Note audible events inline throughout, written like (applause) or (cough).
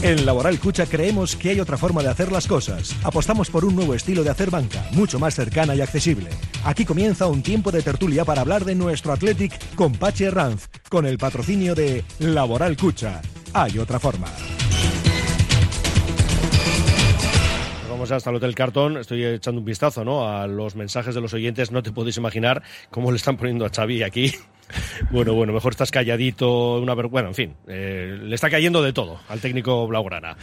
En Laboral Cucha creemos que hay otra forma de hacer las cosas. Apostamos por un nuevo estilo de hacer banca, mucho más cercana y accesible. Aquí comienza un tiempo de tertulia para hablar de nuestro Athletic con Pachi Ranz, con el patrocinio de Laboral Cucha. Hay otra forma. Vamos hasta el Hotel Cartón. Estoy echando un vistazo ¿no? a los mensajes de los oyentes. No te podéis imaginar cómo le están poniendo a Xavi aquí. (laughs) Bueno, bueno, mejor estás calladito, una Bueno, en fin, eh, le está cayendo de todo al técnico Blaugrana.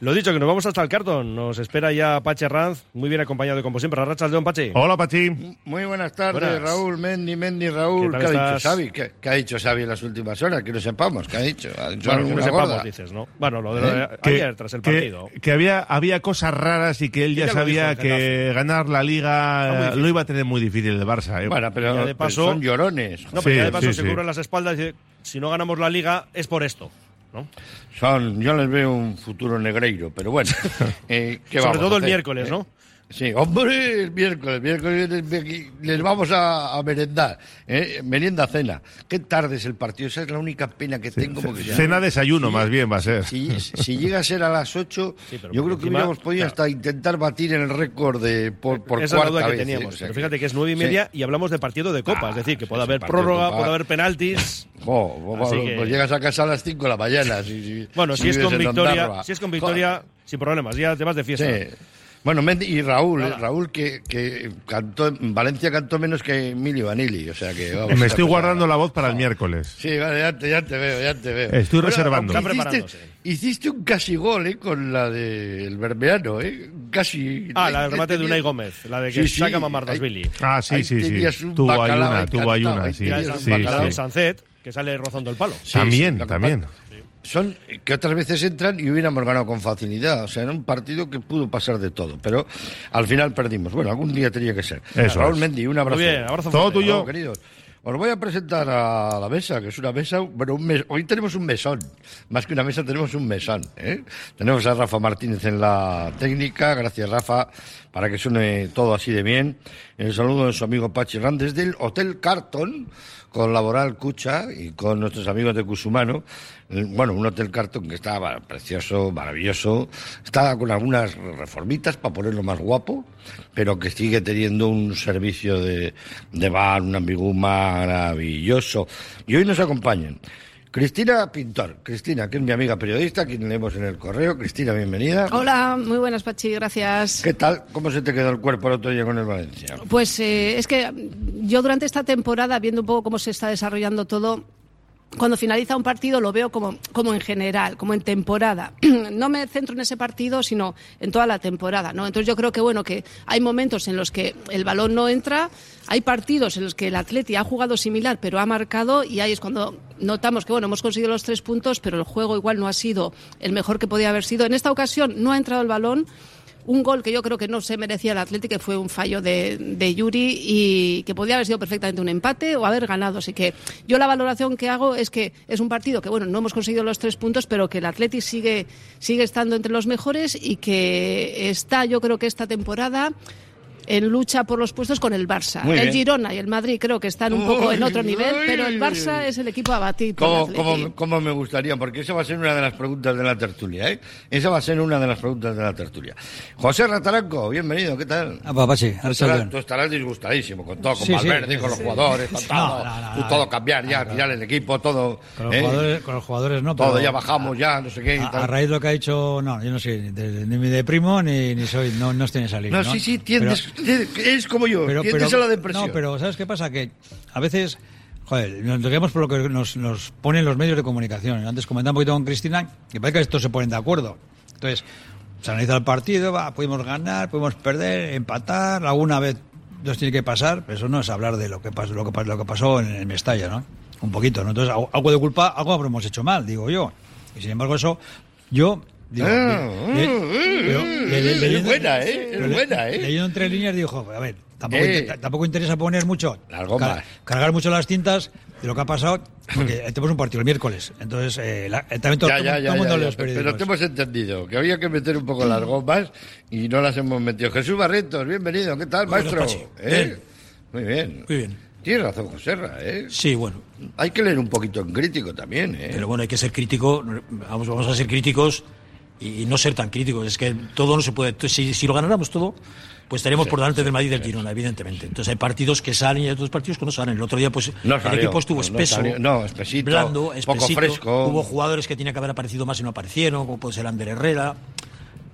Lo dicho, que nos vamos hasta el cartón. Nos espera ya Pache Ranz, muy bien acompañado como siempre. Rachas León, Pache. Hola, Pachi. Muy buenas tardes, Raúl, Mendy, Mendy, Raúl. ¿Qué, ha dicho Xavi? ¿Qué, ha dicho Xavi en las últimas horas? Que no sepamos. ¿Qué ha dicho? ¿Ha dicho bueno, que no sepamos, dices, ¿no? Bueno, lo de, ¿Eh? ayer, tras el partido. Que, había, había cosas raras y que él ya, sabía que ganar la Liga lo iba a tener muy difícil el Barça. ¿eh? Bueno, pero, de paso, son llorones. No, pero ya de paso se cubren las espaldas y si no ganamos la Liga es por esto. ¿No? Son, yo les veo un futuro negreiro, pero bueno. (laughs) Eh, Sobre todo el miércoles, ¿no? Sí, hombre, el miércoles, miércoles les vamos a, merendar, ¿eh? merienda cena. Qué tarde es el partido, esa es la única pena que tengo. cena desayuno, más bien va a ser. Si, llega a ser a las 8, yo creo que hubiéramos podido hasta intentar batir el récord de por, por Esa cuarta que teníamos. pero fíjate que es nueve y media y hablamos de partido de copa, es ah, decir, que puede haber prórroga, puede haber penaltis. (laughs) pues llegas a casa a las 5 de la mañana. bueno, si, es con victoria, si es con victoria, sin problemas, ya te vas de fiesta. Bueno, Mendy y Raúl, eh, Raúl que, que cantó, Valencia cantó menos que Emilio Vanilli, o sea que Me estoy guardando la voz para el miércoles. Sí, vale, ya te, ya te veo, ya te veo. Estoy reservando. Hiciste, hiciste, un casi gol, ¿eh? Con la del Bermeano, ¿eh? Casi. Ah, la del remate de Unai Gómez, la de que sí, saca Mamardasvili. Ah, sí, sí, sí. Tuvo ahí una, tuvo ahí una, sí. sí, sí. Sancet, que sale rozando el palo. también, también son que otras veces entran y hubiéramos ganado con facilidad. O sea, era un partido que pudo pasar de todo, pero al final perdimos. Bueno, algún día tenía que ser. Eso Raúl Mendy, un abrazo. Muy bien, abrazo todo tuyo. queridos. Os voy a presentar a la mesa, que es una mesa, bueno, un mes, hoy tenemos un mesón, más que una mesa tenemos un mesón. ¿eh? Tenemos a Rafa Martínez en la técnica, gracias Rafa, para que suene todo así de bien. El saludo de su amigo Pachi Ran desde el Hotel Carton, con Laboral Cucha y con nuestros amigos de Cusumano. Bueno, un hotel cartón que estaba precioso, maravilloso. Está con algunas reformitas para ponerlo más guapo, pero que sigue teniendo un servicio de, de bar, un ambigú maravilloso. Y hoy nos acompañan. Cristina Pintor. Cristina, que es mi amiga periodista, quien leemos en el correo. Cristina, bienvenida. Hola, muy buenas, Pachi, gracias. ¿Qué tal? ¿Cómo se te quedó el cuerpo el otro día con el Valencia? Pues eh, es que yo durante esta temporada, viendo un poco cómo se está desarrollando todo, cuando finaliza un partido lo veo como, como en general, como en temporada. (clears throat) No me centro en ese partido, sino en toda la temporada, ¿no? Entonces yo creo que bueno que hay momentos en los que el balón no entra, hay partidos en los que el Atleti ha jugado similar, pero ha marcado y ahí es cuando notamos que bueno hemos conseguido los tres puntos, pero el juego igual no ha sido el mejor que podía haber sido. En esta ocasión no ha entrado el balón un gol que yo creo que no se merecía el Atlético, que fue un fallo de, Yuri y que podía haber sido perfectamente un empate o haber ganado. Así que yo la valoración que hago es que es un partido que, bueno, no hemos conseguido los tres puntos, pero que el Atlético sigue, sigue estando entre los mejores y que está, yo creo que esta temporada en lucha por los puestos con el Barça. el Girona y el Madrid creo que están un poco en otro nivel, pero el Barça es el equipo a batir. ¿Cómo, me gustaría? Porque esa va a ser una de las preguntas de la tertulia. ¿eh? Esa va a ser una de las preguntas de la tertulia. José Rataranco, bienvenido, ¿qué tal? Ah, papá, sí. Tú, estarás, tú estarás disgustadísimo con todo, con Valverde, con los jugadores, con todo. tú todo cambiar ya, tirar el equipo, todo. Con los, ¿eh? jugadores, con los jugadores no. Todo, ya bajamos, ya, no sé qué. A, raíz de lo que ha dicho, no, yo no soy ni de primo ni, ni soy, no, no estoy en esa línea. No, sí, sí, tienes es como yo, pero, pero, la depresión. No, pero ¿sabes qué pasa? Que a veces, joder, nos dejamos por lo que nos, nos ponen los medios de comunicación. Antes comentaba un poquito con Cristina, que parece que estos se ponen de acuerdo. Entonces, se analiza el partido, va, pudimos ganar, podemos perder, empatar, alguna vez nos tiene que pasar, pero eso no es hablar de lo que pasó, lo que, lo que pasó en el Mestalla, ¿no? Un poquito, ¿no? Entonces, algo de culpa, algo habremos hecho mal, digo yo. Y sin embargo, eso, yo Digo, ah, es buena, ¿eh? Es buena, ¿eh? Leyendo entre líneas dijo, a ver, tampoco, eh. tampoco interesa poner mucho, car cargar mucho las tintas de lo que ha pasado, porque (laughs) tenemos un partido el miércoles. Entonces, eh, también todo, ya, ya, mundo ya, Pero te hemos entendido, que había que meter un poco las gomas y no las hemos metido. Jesús Barretos, bienvenido, ¿qué tal, maestro? ¿Eh? Muy bien. Muy bien. Tienes razón, José ¿eh? Sí, bueno. Hay que leer un poquito en crítico también, ¿eh? Pero bueno, hay que ser crítico, vamos, vamos a ser críticos y, no ser tan críticos. Es que todo no se puede. Si, si lo ganáramos todo, pues tenemos por delante del Madrid del Girona, evidentemente. Entonces hay partidos que salen y hay otros partidos que no salen. El otro día, pues el equipo estuvo espeso, no, espesito, blando, poco fresco. Hubo jugadores que tenían que haber aparecido más y no aparecieron, como puede ser Ander Herrera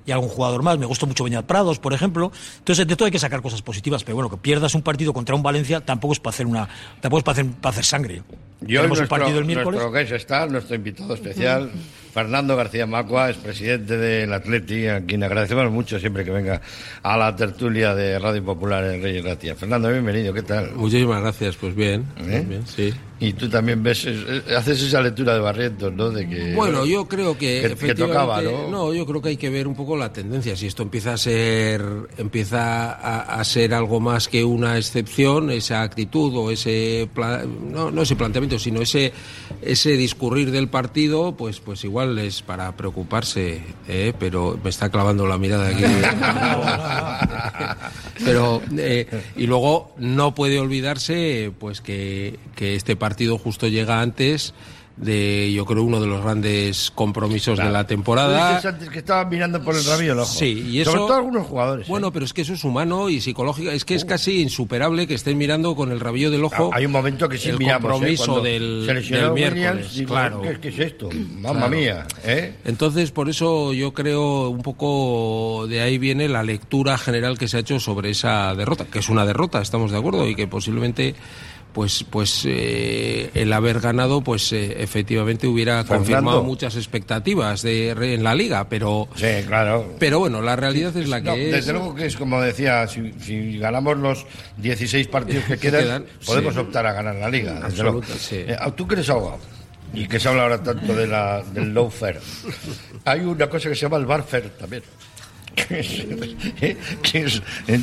y algún jugador más. Me gustó mucho Beñat Prados, por ejemplo. Entonces, de todo hay que sacar cosas positivas, pero bueno, que pierdas un partido contra un Valencia tampoco es para hacer una tampoco es para hacer, para hacer sangre. Yo Tenemos un partido el miércoles. Nuestro está, nuestro invitado especial, Fernando García Macua, es presidente del Atleti, a quien agradecemos mucho siempre que venga a la tertulia de Radio Popular en Reyes Gracia. Fernando, bienvenido, ¿qué tal? Muchísimas gracias, pues bien, ¿Eh? bien sí. Y tú también ves, haces esa lectura de Barrientos, ¿no? De que, bueno, yo creo que, que, tocaba, ¿no? No, yo creo que hay que ver un poco la tendencia. Si esto empieza a ser, empieza a, ser algo más que una excepción, esa actitud o ese, no, no ese planteamiento, sino ese, ese discurrir del partido, pues, pues igual es para preocuparse, ¿eh? pero me está clavando la mirada aquí. (laughs) pero eh, y luego no puede olvidarse, pues que, que este partido justo llega antes de yo creo uno de los grandes compromisos de la temporada. antes que estaban mirando por el rabillo el ojo. Sí, y eso, Sobre todo algunos jugadores. Bueno, ¿eh? pero es que eso es humano y psicológico, es que es uh. casi insuperable que estén mirando con el rabillo del ojo. Hay un momento que sí el miramos, ¿eh? compromiso del, del, miércoles, claro. ¿qué, es esto? Mamma mía, ¿eh? Entonces, por eso yo creo un poco de ahí viene la lectura general que se ha hecho sobre esa derrota, que es una derrota, estamos de acuerdo, y que posiblemente pues pues eh, el haber ganado pues eh, efectivamente hubiera confirmado muchas expectativas de en la liga pero sí claro. pero bueno la realidad es la que es desde luego que es como decía si, ganamos los 16 partidos que (laughs) quedan, podemos optar a ganar la liga Absoluta, sí. Eh, tú que eres abogado y que se habla ahora tanto de la, del low fair (laughs) hay una cosa que se llama el bar fair también que es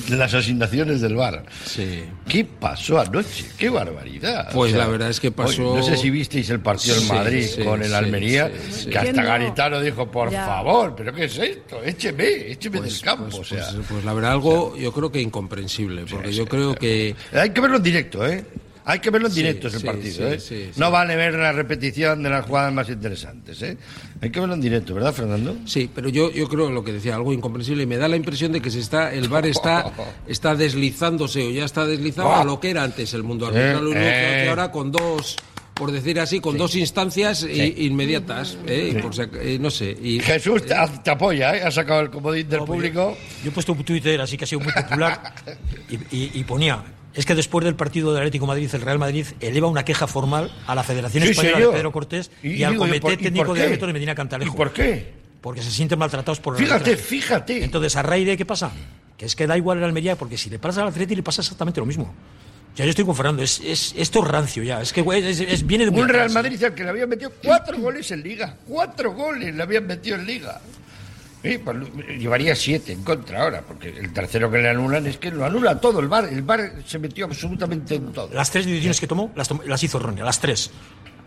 las asignaciones del bar. Sí. ¿Qué pasó anoche? ¡Qué barbaridad! Pues la verdad es que pasó. no sé si visteis el partido en Madrid con el Almería, que hasta Garitano dijo, por favor, ¿pero qué es esto? Écheme, écheme pues, del campo. Pues, o sea, pues, pues, la verdad, algo yo creo que incomprensible, porque yo creo que. Hay que verlo en directo, ¿eh? Hay que verlo en directo ese partido, ¿eh? no vale ver la repetición de las jugadas más interesantes, ¿eh? Hay que verlo en directo, ¿verdad, Fernando? Sí, pero yo, yo creo lo que decía, algo incomprensible. Y me da la impresión de que se está, el bar está, (laughs) está deslizándose o ya está deslizado a lo que era antes el mundo arbitral. Eh, que ahora con dos por decir así, con dos instancias inmediatas. ¿eh? eh, no sé. Y, Jesús te, apoya, ¿eh? ha sacado el comodín del público. Yo, he puesto un Twitter, así que ha sido muy popular, (laughs) y ponía es que después del partido del Atlético Madrid, el Real Madrid eleva una queja formal a la Federación Española de Pedro Cortés y, al Comité Técnico de Árbitros de Medina Cantalejo. ¿Y por qué? Porque se sienten maltratados por Fíjate, fíjate. Entonces, a raíz de qué pasa? Que es que da igual el Almería, porque si le pasa al Atlético le pasa exactamente lo mismo. Ya yo estoy con Fernando, es, es, esto es rancio ya, es que es, viene de Un Real Madrid al que le habían metido cuatro goles en Liga, cuatro goles le habían metido en Liga. Sí, pues, llevaría siete en contra ahora, porque el tercero que le anulan es que lo anula todo el bar. El bar se metió absolutamente en todo. Las tres decisiones que tomó las, las hizo erróneas, las tres.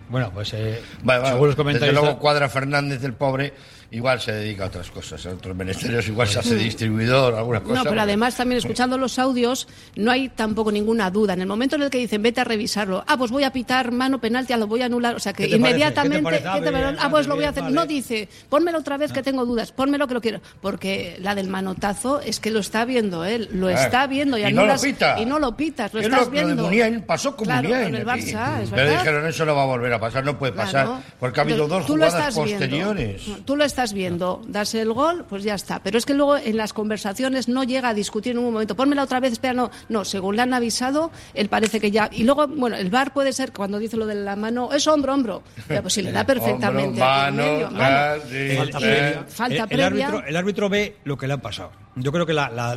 Bueno, pues eh, según los comentarios. Desde luego Cuadra Fernández, el pobre, igual se dedica a otras cosas, a otros ministerios, igual se hace distribuidor, alguna cosa. No, pero además también escuchando los audios no hay tampoco ninguna duda. En el momento en el que dicen vete a revisarlo, ah, pues voy a pitar mano penalti, lo voy a anular, o sea que inmediatamente, ah, pues lo voy a hacer. No dice, pónmelo otra vez que tengo dudas, pónmelo que lo quiero, porque la del manotazo es que lo está viendo él, lo ah, está viendo y, anulas, no lo pita. y no lo pitas, lo estás viendo. pasó con claro, con el Barça, es Pero dijeron eso no va a volver a pasar, no puede pasar, porque ha habido dos jugadas posteriores. Tú lo estás viendo, el gol, pues ya está. Pero es que luego en las conversaciones no llega a discutir en un momento, pónmela otra vez, espera, no, no, según le han avisado, él parece que ya. Y luego, bueno, el bar puede ser, cuando dice lo de la mano, es hombro, hombro. pues si le da perfectamente. falta previa. El, árbitro, el árbitro ve lo que le ha pasado. Yo creo que la, la,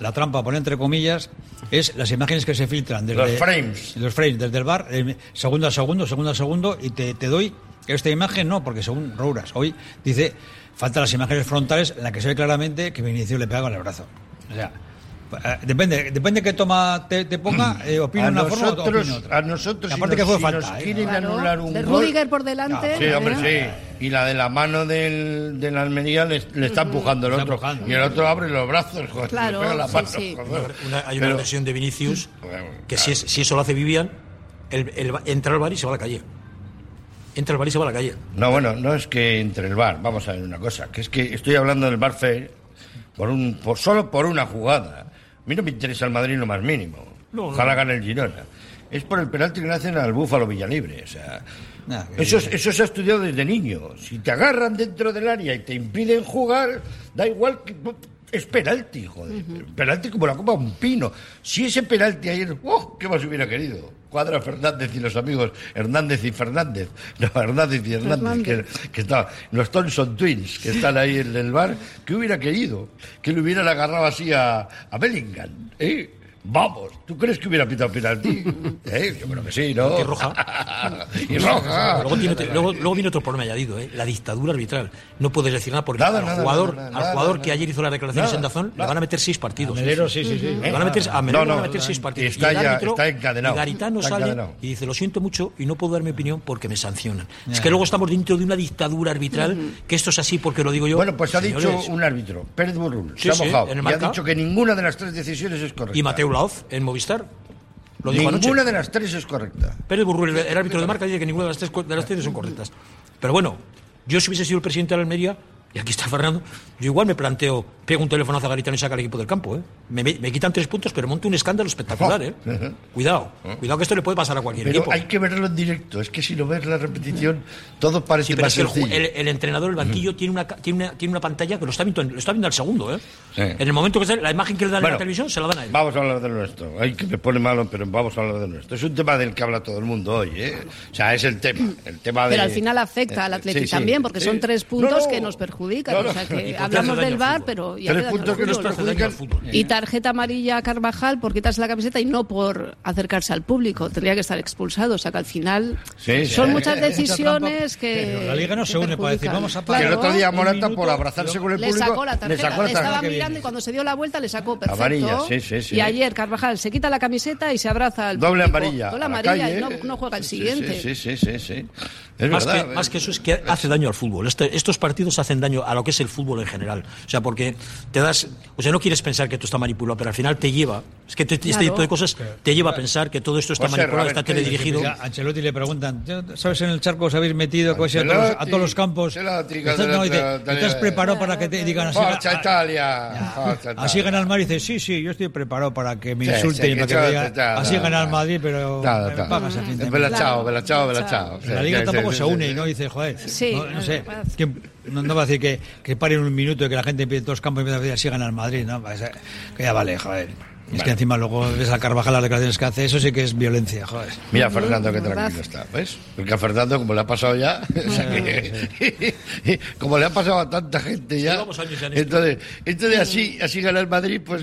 la, trampa, poner entre comillas, es las imágenes que se filtran desde los frames. Los frames, desde el bar, eh, segundo a segundo, segundo a segundo, y te, te doy esta imagen, no, porque según Rouras, hoy dice Faltan las imágenes frontales en las que se ve claramente que Vinicius le pega con el brazo. O sea, eh, depende, depende que toma te, ponga, (clears throat) eh, opina una forma o opina otra. A nosotros, Aparte que fue si falta, nos ¿eh? quieren anular un de gol... Rudiger por delante. sí, hombre, sí. Y la de la mano del, del Almería le, le está empujando el otro. Y el otro abre los brazos, joder, claro, pega la mano. Sí, hay una versión de Vinicius que si, si eso lo hace Vivian, el, el, entra al bar y se va a la calle. Entra el bar y se va a la calle. No, bueno, no es que entre el bar. Vamos a ver una cosa. Que es que estoy hablando del bar por un, por, solo por una jugada. A mí no me interesa el Madrid lo más mínimo. Ojalá gane el Girona. Es por el penalti que le hacen al Búfalo Villalibre. O sea, eso, eso se ha estudiado desde niño. Si te agarran dentro del área y te impiden jugar, da igual que es penalti, joder. Penalti como la copa un pino. Si ese penalti ayer, ¡oh! ¿Qué más hubiera querido? Cuadra Fernández y los amigos Hernández y Fernández. No, Hernández y Hernández, que, que está, los Thompson Twins, que están ahí en el bar. ¿Qué hubiera querido? Que le hubieran agarrado así a, a Bellingham, ¿eh? Vamos, ¿tú crees que hubiera pitado penalti? (laughs) ¿Eh? Yo creo que sí, ¿no? Y roja. (laughs) y roja. Luego, tiene, luego, luego, viene otro problema añadido, ¿eh? la dictadura arbitral. No puedes decir nada porque nada, al nada, jugador, nada, al jugador nada, que ayer hizo las declaraciones en Dazón le van a meter seis partidos. A Melero, sí, sí, sí. Le van a meter, a Melero No, no, le van a meter seis partidos. está y el ya- árbitro, está encadenado. Y Garitano Está sale encadenado. y dice, lo siento mucho y no puedo dar mi opinión porque me sancionan. Es que luego estamos dentro de una dictadura arbitral, que esto es así porque lo digo yo. Bueno, pues ha dicho un árbitro, Pérez Burrul, Sí, se ha mojado. y ha dicho que ninguna de las tres decisiones es correcta. Y Mateo En Movistar. Lo dijo anoche. Ninguna de las tres es correcta. Pérez Burrul, el, el árbitro de marca, dice que ninguna de las tres, de las tres son correctas. Pero bueno, yo si hubiese sido el presidente de la Almería, y aquí está Fernando, yo igual me planteo, pego un teléfono a Garitano y saca al equipo del campo. ¿eh? Me, me- me quitan tres puntos, pero monto un escándalo espectacular. ¿eh? Cuidado, cuidado que esto le puede pasar a cualquier Pero equipo. hay que verlo en directo. Es que si lo ves la repetición, todo parece Sí, pero más es que el, el- el entrenador, el banquillo, tiene, una, tiene, una, tiene una pantalla que lo está viendo, en- lo está viendo al segundo. ¿eh? Sí. En el momento que sale, la imagen que le dan en la televisión se la dan a él. Vamos a hablar de nuestro. Ay, que me pone malo, pero vamos a hablar de nuestro. Es un tema del que habla todo el mundo hoy, ¿eh? O sea, es el tema. El tema de... Pero al final afecta al Eh, sí, sí, también, porque sí. son tres No, puntos no. que nos perjudican. No, no. O sea, que (laughs) hablamos del fútbol. pero ya Tres le puntos al que nos perjudican. Y tarjeta amarilla a Carvajal por quitarse la camiseta y no por acercarse al público. Tendría que estar expulsado. O sea que al final Sí, sí. son muchas (laughs) Mucha decisiones que. Pero la Liga no se une para decir, perjudican. vamos a Que pagar. el otro día Morata, por abrazarse con el Le público, sacó la tarjeta, le sacó la le estaba tarjeta. mirando y cuando se dio la vuelta le sacó perfecto. Amarilla, sí, sí, sí. Y ayer Carvajal se quita la camiseta y se abraza al Doble público. amarilla. Doble amarilla y no, no juega el Sí, siguiente. Sí, sí, sí, sí. Es más, verdad. que, ¿eh? más que eso es que hace daño al fútbol. Este- estos partidos hacen daño a lo que es el fútbol en general. O sea, porque te das. O sea, no quieres pensar que esto está manipulado, pero al final te lleva. Es que te- este Claro. tipo de cosas te lleva a pensar que todo esto está manipulado, está teledirigido. A Ancelotti le preguntan, ¿sabes en el charco os habéis metido a, todos, los- a todos los campos? Ancelotti, ¿Estás, Ancelotti, no, dice, Ancelotti. ¿Estás preparado para que te digan así? Forza Ah, Italia. Forza Así Italia. gana el Madrid, dice, sí, sí, yo estoy preparado para que me Sí, insulten sí, y para que que me digan, así gana el. Madrid, pero pagas a fin de mes". Vela Claro. chao, vela chao, vela Chao. la liga tampoco se une y no dice, joder, Sí, no, no no, sé, no. ¿quién- no, no va a decir que, que paren un minuto y que la gente empiece en todos los campos y empiece a decir así gana el Madrid, ¿no? Va a ser- Que ya vale, joder. Es que encima luego ves a Carvajal las declaraciones que hace, eso sí que es violencia, joder. Mira, Fernando, qué tranquilo está, ¿ves? Porque a Fernando, como le ha pasado ya, (laughs) o sea que- (laughs) como le ha pasado a tanta gente ya, entonces, entonces así, así gana el Madrid, pues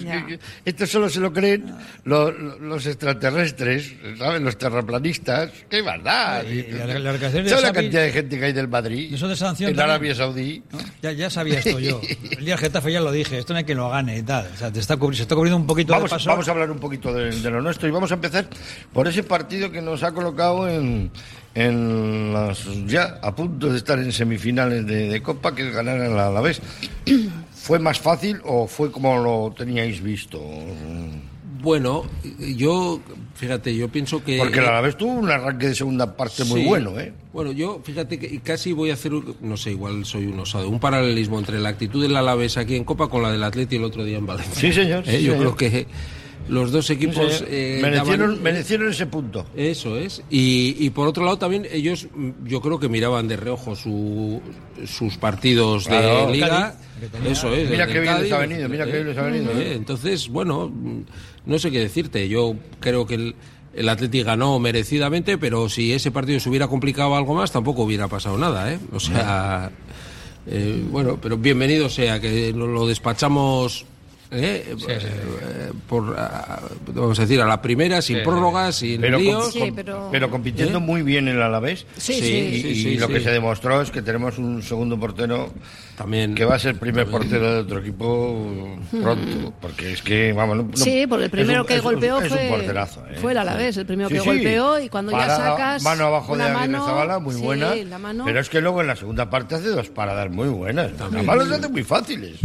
esto solo se lo creen los, los extraterrestres, ¿sabes? Los terraplanistas, qué verdad. Y- y la- la declaración de ¿Sabes la Xavi- cantidad de gente que hay del Madrid? Eso de sanción En. Arabia Saudí. ¿no? Ya, ya sabía esto yo. (laughs) El día Getafe ya lo dije, esto no hay que lo gane y tal. O sea, te está cubri- se está cubriendo un poquito Vamos, vamos a hablar un poquito de, de lo nuestro y vamos a empezar por ese partido que nos ha colocado en, en las, ya a punto de estar en semifinales de, de Copa, que es ganar al Alavés. (clears throat) ¿Fue más fácil o fue como lo teníais visto? Bueno, yo, fíjate, yo pienso que... Porque el Alavés tuvo un arranque de segunda parte muy Sí. bueno, ¿eh? Bueno, yo, fíjate que casi voy a hacer, un- no sé, igual soy un osado, un paralelismo entre la actitud del Alavés aquí en Copa con la del Atleti el otro día en Valencia. Sí, señor, (laughs) Eh, sí, yo señor. creo que los dos equipos... eh, merecieron, daban- merecieron ese punto. Eso es. Y, y por otro lado también ellos, mm, yo creo que miraban de reojo su- sus partidos Claro. de liga. Cádiz, Eso es. Mira qué bien les ha venido, mira qué bien les ha venido, eh, ¿eh? Entonces, bueno, no sé qué decirte. Yo creo que el, el Atleti ganó merecidamente, pero si ese partido se hubiera complicado algo más, tampoco hubiera pasado nada, ¿eh? O sea, eh, bueno, pero bienvenido sea que lo despachamos. ¿Eh? Eh, por, ah, vamos a decir, a la primera, sin prórrogas, sin Pero, líos. Sí, pero- pero compitiendo ¿Eh? muy bien el Alavés. Sí, Y, sí. y Sí, sí, lo sí. que se demostró es que tenemos un segundo portero También. que va a ser primer portero de otro equipo pronto, porque es que, vamos, no- Sí, porque el primero un- que es un- golpeó es un fue, porterazo, ¿eh? fue el Alavés, el primero Sí, que sí. golpeó y cuando ya sacas mano abajo de mano, Zabala, muy sí, buena, la mano. pero es que luego en la segunda parte hace dos paradas muy buenas, además las hace muy fáciles.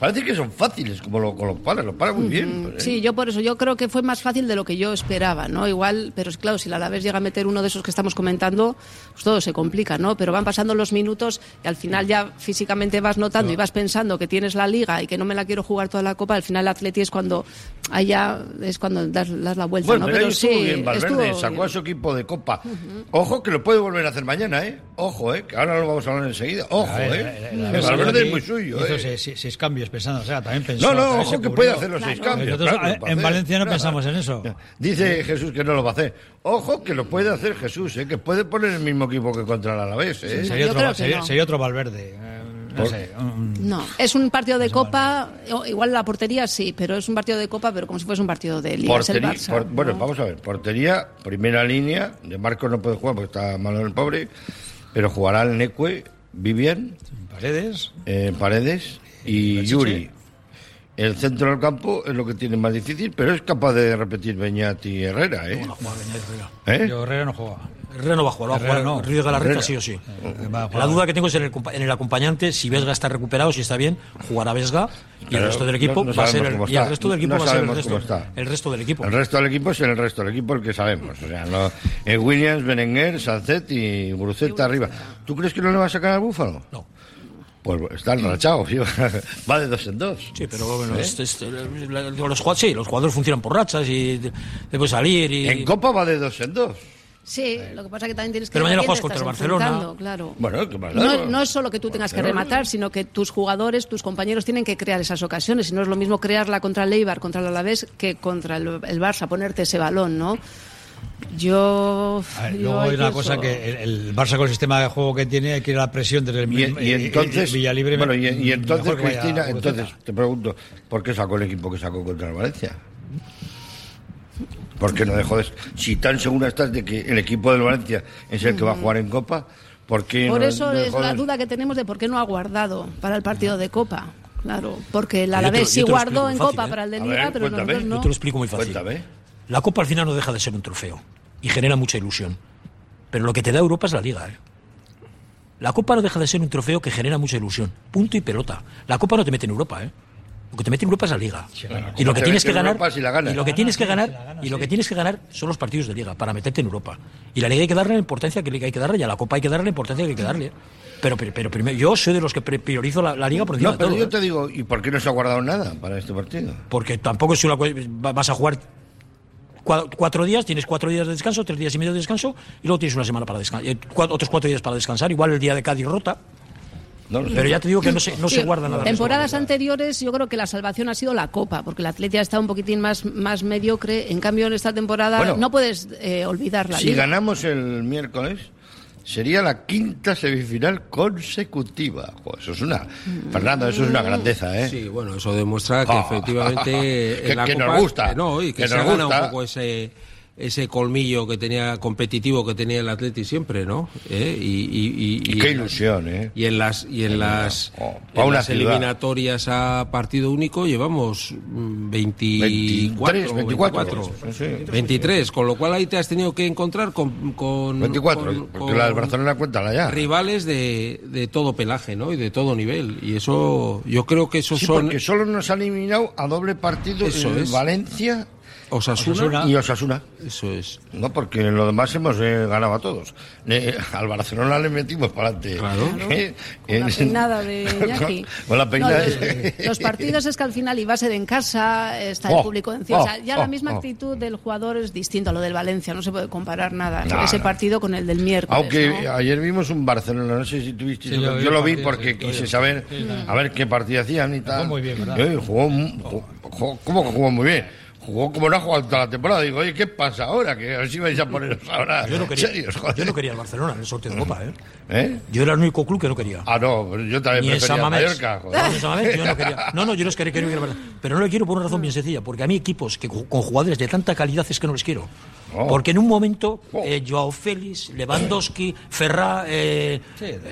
Parece que son fáciles, como lo, con los palos, los palos muy bien. ¿eh? Sí, yo por eso, yo creo que fue más fácil de lo que yo esperaba, ¿no? Igual, pero claro, si la Alavés llega a meter uno de esos que estamos comentando, pues todo se complica, ¿no? Pero van pasando los minutos y al final ya físicamente vas notando y vas pensando que tienes la liga y que no me la quiero jugar toda la copa, al final el Atleti es cuando allá es cuando das, la vuelta, bueno, ¿no? Pero, pero sí, bien, Valverde sacó a su equipo de copa. Ojo que lo puede volver a hacer mañana, ¿eh? Ojo, ¿eh? Que ahora lo vamos a hablar enseguida. Ojo, ¿eh? Valverde es muy suyo, ¿eh? Seis, seis, cambios pensando, o sea, también pensó. No, no, ojo que puede hacer los seis cambios. en Valencia no pensamos en eso. Dice Jesús que no lo va a hacer. Ojo que lo puede hacer Jesús, ¿eh? Que puede poner el mismo equipo que contra el Alavés, ¿eh? sería, otro, sería, otro Valverde. No sé. No, es un partido de Copa, igual la portería sí, pero es un partido de Copa, pero como si fuese un partido de Liga. bueno, vamos a ver, portería, primera línea, de Marcos no puede jugar porque está malo el pobre, pero jugará el Necue, Vivian, Paredes, eh, Paredes y Yuri. El centro del campo es lo que tiene más difícil, pero es capaz de repetir Beñat y Herrera, ¿eh? No, no Herrera. ¿Eh? Yo Herrera no juega. Herrera no va a jugar, va a jugar no. Río Galarreta sí o sí. La duda que tengo es en el, en el, acompañante, si Vesga está recuperado, si está bien, jugará Vesga y el resto del equipo va a ser el, y el resto del equipo va a ser el resto, el resto del equipo. El resto del equipo es el resto del equipo el que sabemos. O sea, no, eh, Williams, Berenguer, Salcet y Bruceta arriba. ¿Tú crees que no le va a sacar al Búfalo? No. Pues está enrachado, (laughs) va de dos en dos. Sí, pero bueno, ¿Eh? este, este, los, sí, los jugadores funcionan por rachas y después salir. Y... En Copa va de dos en dos. Sí, lo que pasa es que también tienes que... Pero mañana juegas contra el Barcelona. Claro. Bueno, no, no, es solo que tú tengas que rematar, sino que tus jugadores, tus compañeros tienen que crear esas ocasiones. Y no es lo mismo crearla contra el Eibar, contra el Alavés, que contra el, el Barça, ponerte ese balón, ¿no? Yo. luego hay una cosa que el, Barça con el sistema de juego que tiene hay que ir a la presión desde el y, y entonces Villalibre. Bueno, y, entonces Cristina, entonces te pregunto, ¿por qué sacó el equipo que sacó contra el Valencia? ¿Por qué no dejó de... Si tan segura estás de que el equipo del Valencia es el que va a jugar en Copa, ¿por qué Por eso es la duda que tenemos de por qué no ha guardado para el partido de Copa. Claro, porque el Alavés sí guardó en Copa ¿eh? para el de Liga, pero nosotros no. Yo te lo explico muy fácil. La Copa al final no deja de ser un trofeo y genera mucha ilusión. Pero lo que te da Europa es la Liga. ¿eh? La Copa no deja de ser un trofeo que genera mucha ilusión. Punto y pelota. La Copa no te mete en Europa, ¿eh? Lo que te mete en Europa es la Liga. y lo que tienes que ganar y lo que tienes que ganar y lo que tienes que ganar son los partidos de Liga para meterte en Europa. Y la Liga hay que darle la importancia que hay que darle y a la Copa hay que darle la importancia que hay que darle. Pero, pero, primero, yo soy de los que priorizo la, Liga por encima no, pero yo ¿eh? te digo, ¿y por qué no se ha guardado nada para este partido? Porque tampoco es una vas a jugar cuatro días, tienes cuatro días de descanso, tres días y medio de descanso, y luego tienes una semana para descansar, eh, otros cuatro días para descansar, igual el día de Cádiz rota. pero ya te digo que no se, no se guarda nada. Temporadas anteriores yo creo que la salvación ha sido la Copa, porque la Atletia está un poquitín más, más mediocre. En cambio, en esta temporada no puedes eh, olvidar la Si ganamos el miércoles, sería la quinta semifinal consecutiva. eso es una, Fernando, eso es una grandeza, ¿eh? Sí, bueno, eso demuestra que efectivamente (laughs) que, la nos gusta, no, y que, se gana un poco ese ese colmillo que tenía competitivo que tenía el Atleti siempre, ¿no? ¿Eh? Y, y, qué ilusión, ¿eh? Y en las y en las, oh, las eliminatorias a partido único llevamos 24, 24, 23, con lo cual ahí te has tenido que encontrar con, con 24, porque la del Barcelona cuenta ya. Rivales de, de todo pelaje, ¿no? Y de todo nivel y eso yo creo que eso sí, son porque solo nos ha eliminado a doble partido eso en Valencia Osasuna, y Osasuna. Eso es. No, porque lo demás hemos eh, ganado a todos. al Barcelona le metimos para adelante. Claro. ¿Eh? Con la peinada de (laughs) Iñaki. con, la peinada los, partidos es que al final iba a ser en casa, está el oh, público encima. Oh, ya la oh, misma actitud del jugador es distinta a lo del Valencia, no se puede comparar nada. ese partido con el del miércoles. Aunque ayer vimos un Barcelona, no sé si tuviste. yo, lo vi porque quise saber a ver qué partido hacían y tal. Jugó muy bien, ¿verdad? Jugó, jugó, ¿Cómo que jugó muy bien? Jugó como no ha jugado toda la temporada. Digo, oye, ¿qué pasa ahora? Que a ver si vais a poneros ahora. Yo no quería, serios, yo no quería el Barcelona en el sorteo de Copa, ¿eh? ¿eh? Yo era el único club que no quería. Ah, no, yo también Ni prefería el Mallorca. Joder. yo no quería. No, no, yo no quería, quería ir al Pero no lo quiero por una razón bien sencilla, porque a mí equipos que con jugadores de tanta calidad es que no les quiero. Oh. Porque en un momento, oh. eh, Joao Félix, Lewandowski, Ferrá, eh,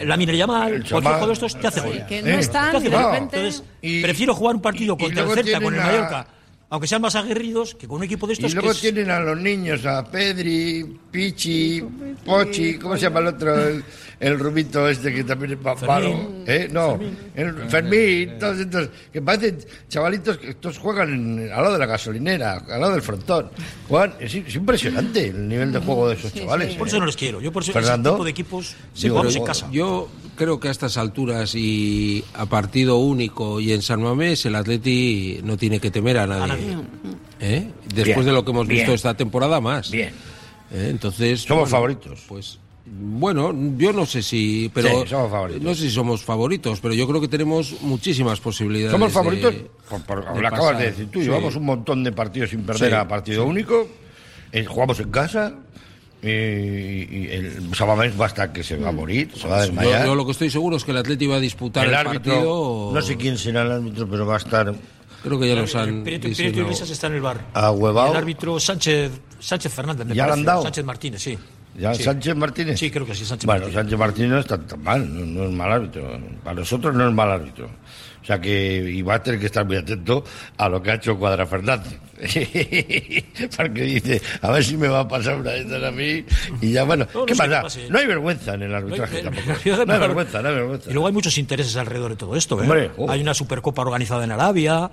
la Miner Yamal, cualquier jugador de estos te hace gol. que no están, de repente... Entonces, prefiero jugar un partido contra el Celta con el Mallorca aunque sean más aguerridos, que con un equipo de estos. Y luego tienen a los niños, a Pedri, Pichi, Pochi, ¿cómo se llama el otro? El, rubito este que también es malo. ¿Eh? No, Fermín, Fermín todos estos, que parecen chavalitos que estos juegan al lado de la gasolinera, al lado del frontón. Juan, es, impresionante el nivel de juego de esos chavales. Por eso no les quiero. Yo por eso Fernando, ese tipo de equipos se jugamos en casa. Yo creo que a estas alturas y a partido único y en San Mamés el Atleti no tiene que temer a nadie. ¿Eh? Después de lo que hemos visto esta temporada más. Bien. ¿Eh? Entonces somos favoritos. Pues bueno, yo no sé si, pero no sé si somos favoritos, pero yo creo que tenemos muchísimas posibilidades. Somos favoritos, lo acabas de decir tú. Llevamos un montón de partidos sin perder a partido único. Eh, jugamos en casa, y, el Sabamés va a estar que se va a morir, se va a desmayar. Yo, lo que estoy seguro es que el Atleti va a disputar el, partido. No sé quién será el árbitro, pero va a estar. Creo que ya los han. Prieto Iglesias está en el bar. A El árbitro Sánchez, Sánchez Fernández. ¿Ya lo han dado? Sánchez Martínez, sí. ¿Ya Sánchez Martínez? Sí, creo que sí, Sánchez bueno, Martínez. Sánchez Martínez no está tan mal, no, no, es mal árbitro. Para nosotros no es mal árbitro. O sea que y va a tener que estar muy atento a lo que ha hecho Cuadra Fernández. (laughs) Porque dice, a ver si me va a pasar una vez a mí. Y ya, bueno, ¿qué pasa? no hay vergüenza en el arbitraje no hay, tampoco. (laughs) No hay vergüenza, no hay vergüenza. Y luego hay muchos intereses alrededor de todo esto. ¿eh? Oh. Hay una Supercopa organizada en Arabia.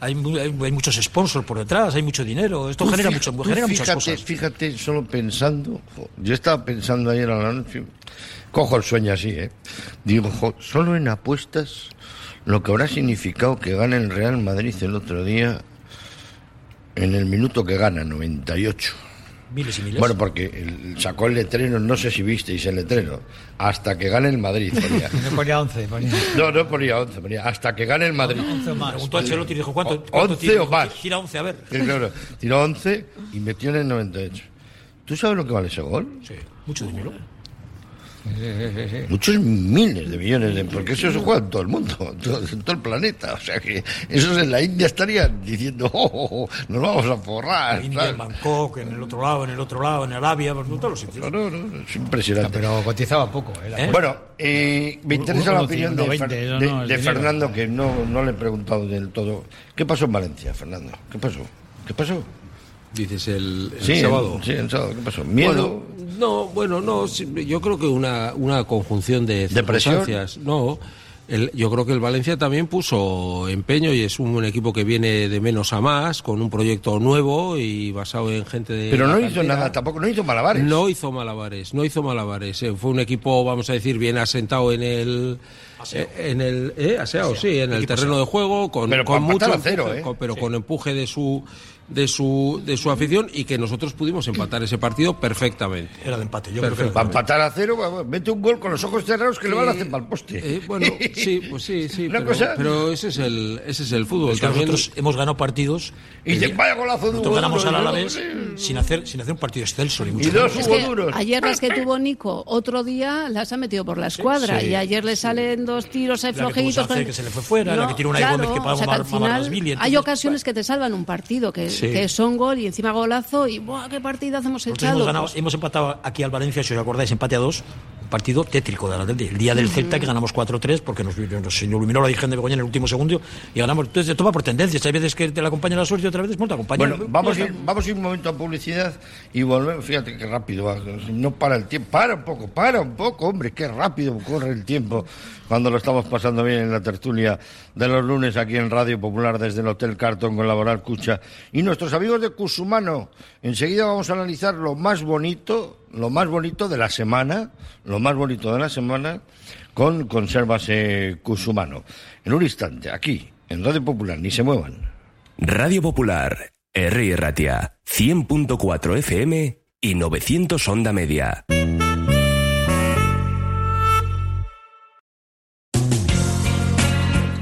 Hay, hay, muchos sponsors por detrás, hay mucho dinero. Esto genera, mucho, genera fíjate, muchas cosas. Fíjate, solo pensando, yo estaba pensando ayer a la noche, cojo el sueño así, ¿eh? Digo, solo en apuestas lo que habrá significado que gane el Real Madrid el otro día en el minuto que gana, 98. Miles y miles. Bueno, porque sacó el letrero, no sé si visteis el letrero, hasta que gane el Madrid. Ponía. (laughs) no ponía 11. No, no ponía 11, ponía hasta que gane el Madrid. 11 más. Preguntó a Chelotti y dijo, ¿cuánto? 11 o más. Tira 11, a ver. Sí, claro, tiró 11 y metió en el 98. ¿Tú sabes lo que vale ese gol? Sí, mucho dinero. Muchos miles de millones de... Porque eso se juega en todo el mundo, en todo, el planeta. O sea que esos en la India estarían diciendo, oh, oh, oh nos vamos a forrar. En India, en Bangkok, en el otro lado, en el otro lado, en Arabia, por todos los sitios. No, no, es impresionante. pero cotizaba poco. ¿eh? ¿Eh? Bueno, eh, me interesa la opinión de, de Fernando, que no, no le he preguntado del todo. ¿Qué pasó en Valencia, Fernando? ¿Qué pasó? ¿Qué pasó? Dices el, sábado. sí, el sábado. ¿Qué pasó? ¿Miedo? no, bueno, no. Yo creo que una, una conjunción de circunstancias. No. El, yo creo que el Valencia también puso empeño y es un, equipo que viene de menos a más, con un proyecto nuevo y basado en gente de. Pero no hizo nada, tampoco, no hizo malabares. No hizo malabares, no hizo malabares. Eh, fue un equipo, vamos a decir, bien asentado en el. Eh, en el eh, aseado, sí, en el terreno de juego, con, con mucho cero, ¿eh? pero con empuje de su de su, de su afición y que nosotros pudimos empatar ese partido perfectamente. Era de empate, yo creo Para empatar a cero, mete un gol con los ojos cerrados que le van a hacer para el poste. Eh, bueno, (laughs) sí, pues sí, sí. pero, pero, ese es el, ese es el fútbol. Nosotros hemos ganado partidos. Y dice, vaya golazo Nosotros ganamos al Alavés sin hacer, sin hacer un partido excelso. Ni mucho y dos es duros. Ayer las que tuvo Nico, otro día las ha metido por la escuadra. y ayer le salen dos tiros ahí flojitos. Que, que se le fue fuera, la que tiene una claro, Gómez que paga o sea, que Hay ocasiones que te salvan un partido, que, que son gol y encima golazo y ¡buah, qué partida hemos echado! Hemos, ganado, hemos empatado aquí al Valencia, si os acordáis, empate a dos partido tétrico de la El día del Celta que ganamos 4-3 porque nos, nos, iluminó la Virgen de Begoña en el último segundo y ganamos. Entonces, toma por tendencias. Hay veces que te la acompaña la suerte y otras veces no te acompaña. Bueno, vamos a, ir, vamos a ir un momento a publicidad y volvemos. Fíjate qué rápido va. No para el tiempo. Para un poco, para un poco, hombre. Qué rápido corre el tiempo cuando lo estamos pasando bien en la tertulia de los lunes aquí en Radio Popular desde el Hotel Carton con Laboral Cucha. Y nuestros amigos de Cusumano, enseguida vamos a analizar lo más bonito lo más bonito de la semana, lo más bonito de la semana con Conservas Cusumano. En un instante, aquí, en Radio Popular, ni se muevan. Radio Popular, R. Ratia, 100.4 FM y 900 Onda Media.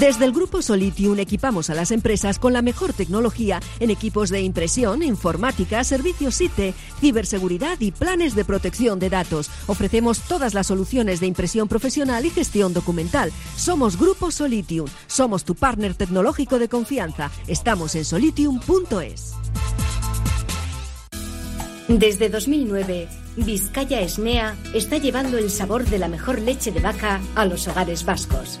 Desde el Grupo Solitium equipamos a las empresas con la mejor tecnología en equipos de impresión, informática, servicios IT, ciberseguridad y planes de protección de datos. Ofrecemos todas las soluciones de impresión profesional y gestión documental. Somos Grupo Solitium. Somos tu partner tecnológico de confianza. Estamos en solitium.es. Desde 2009, Vizcaya Esnea está llevando el sabor de la mejor leche de vaca a los hogares vascos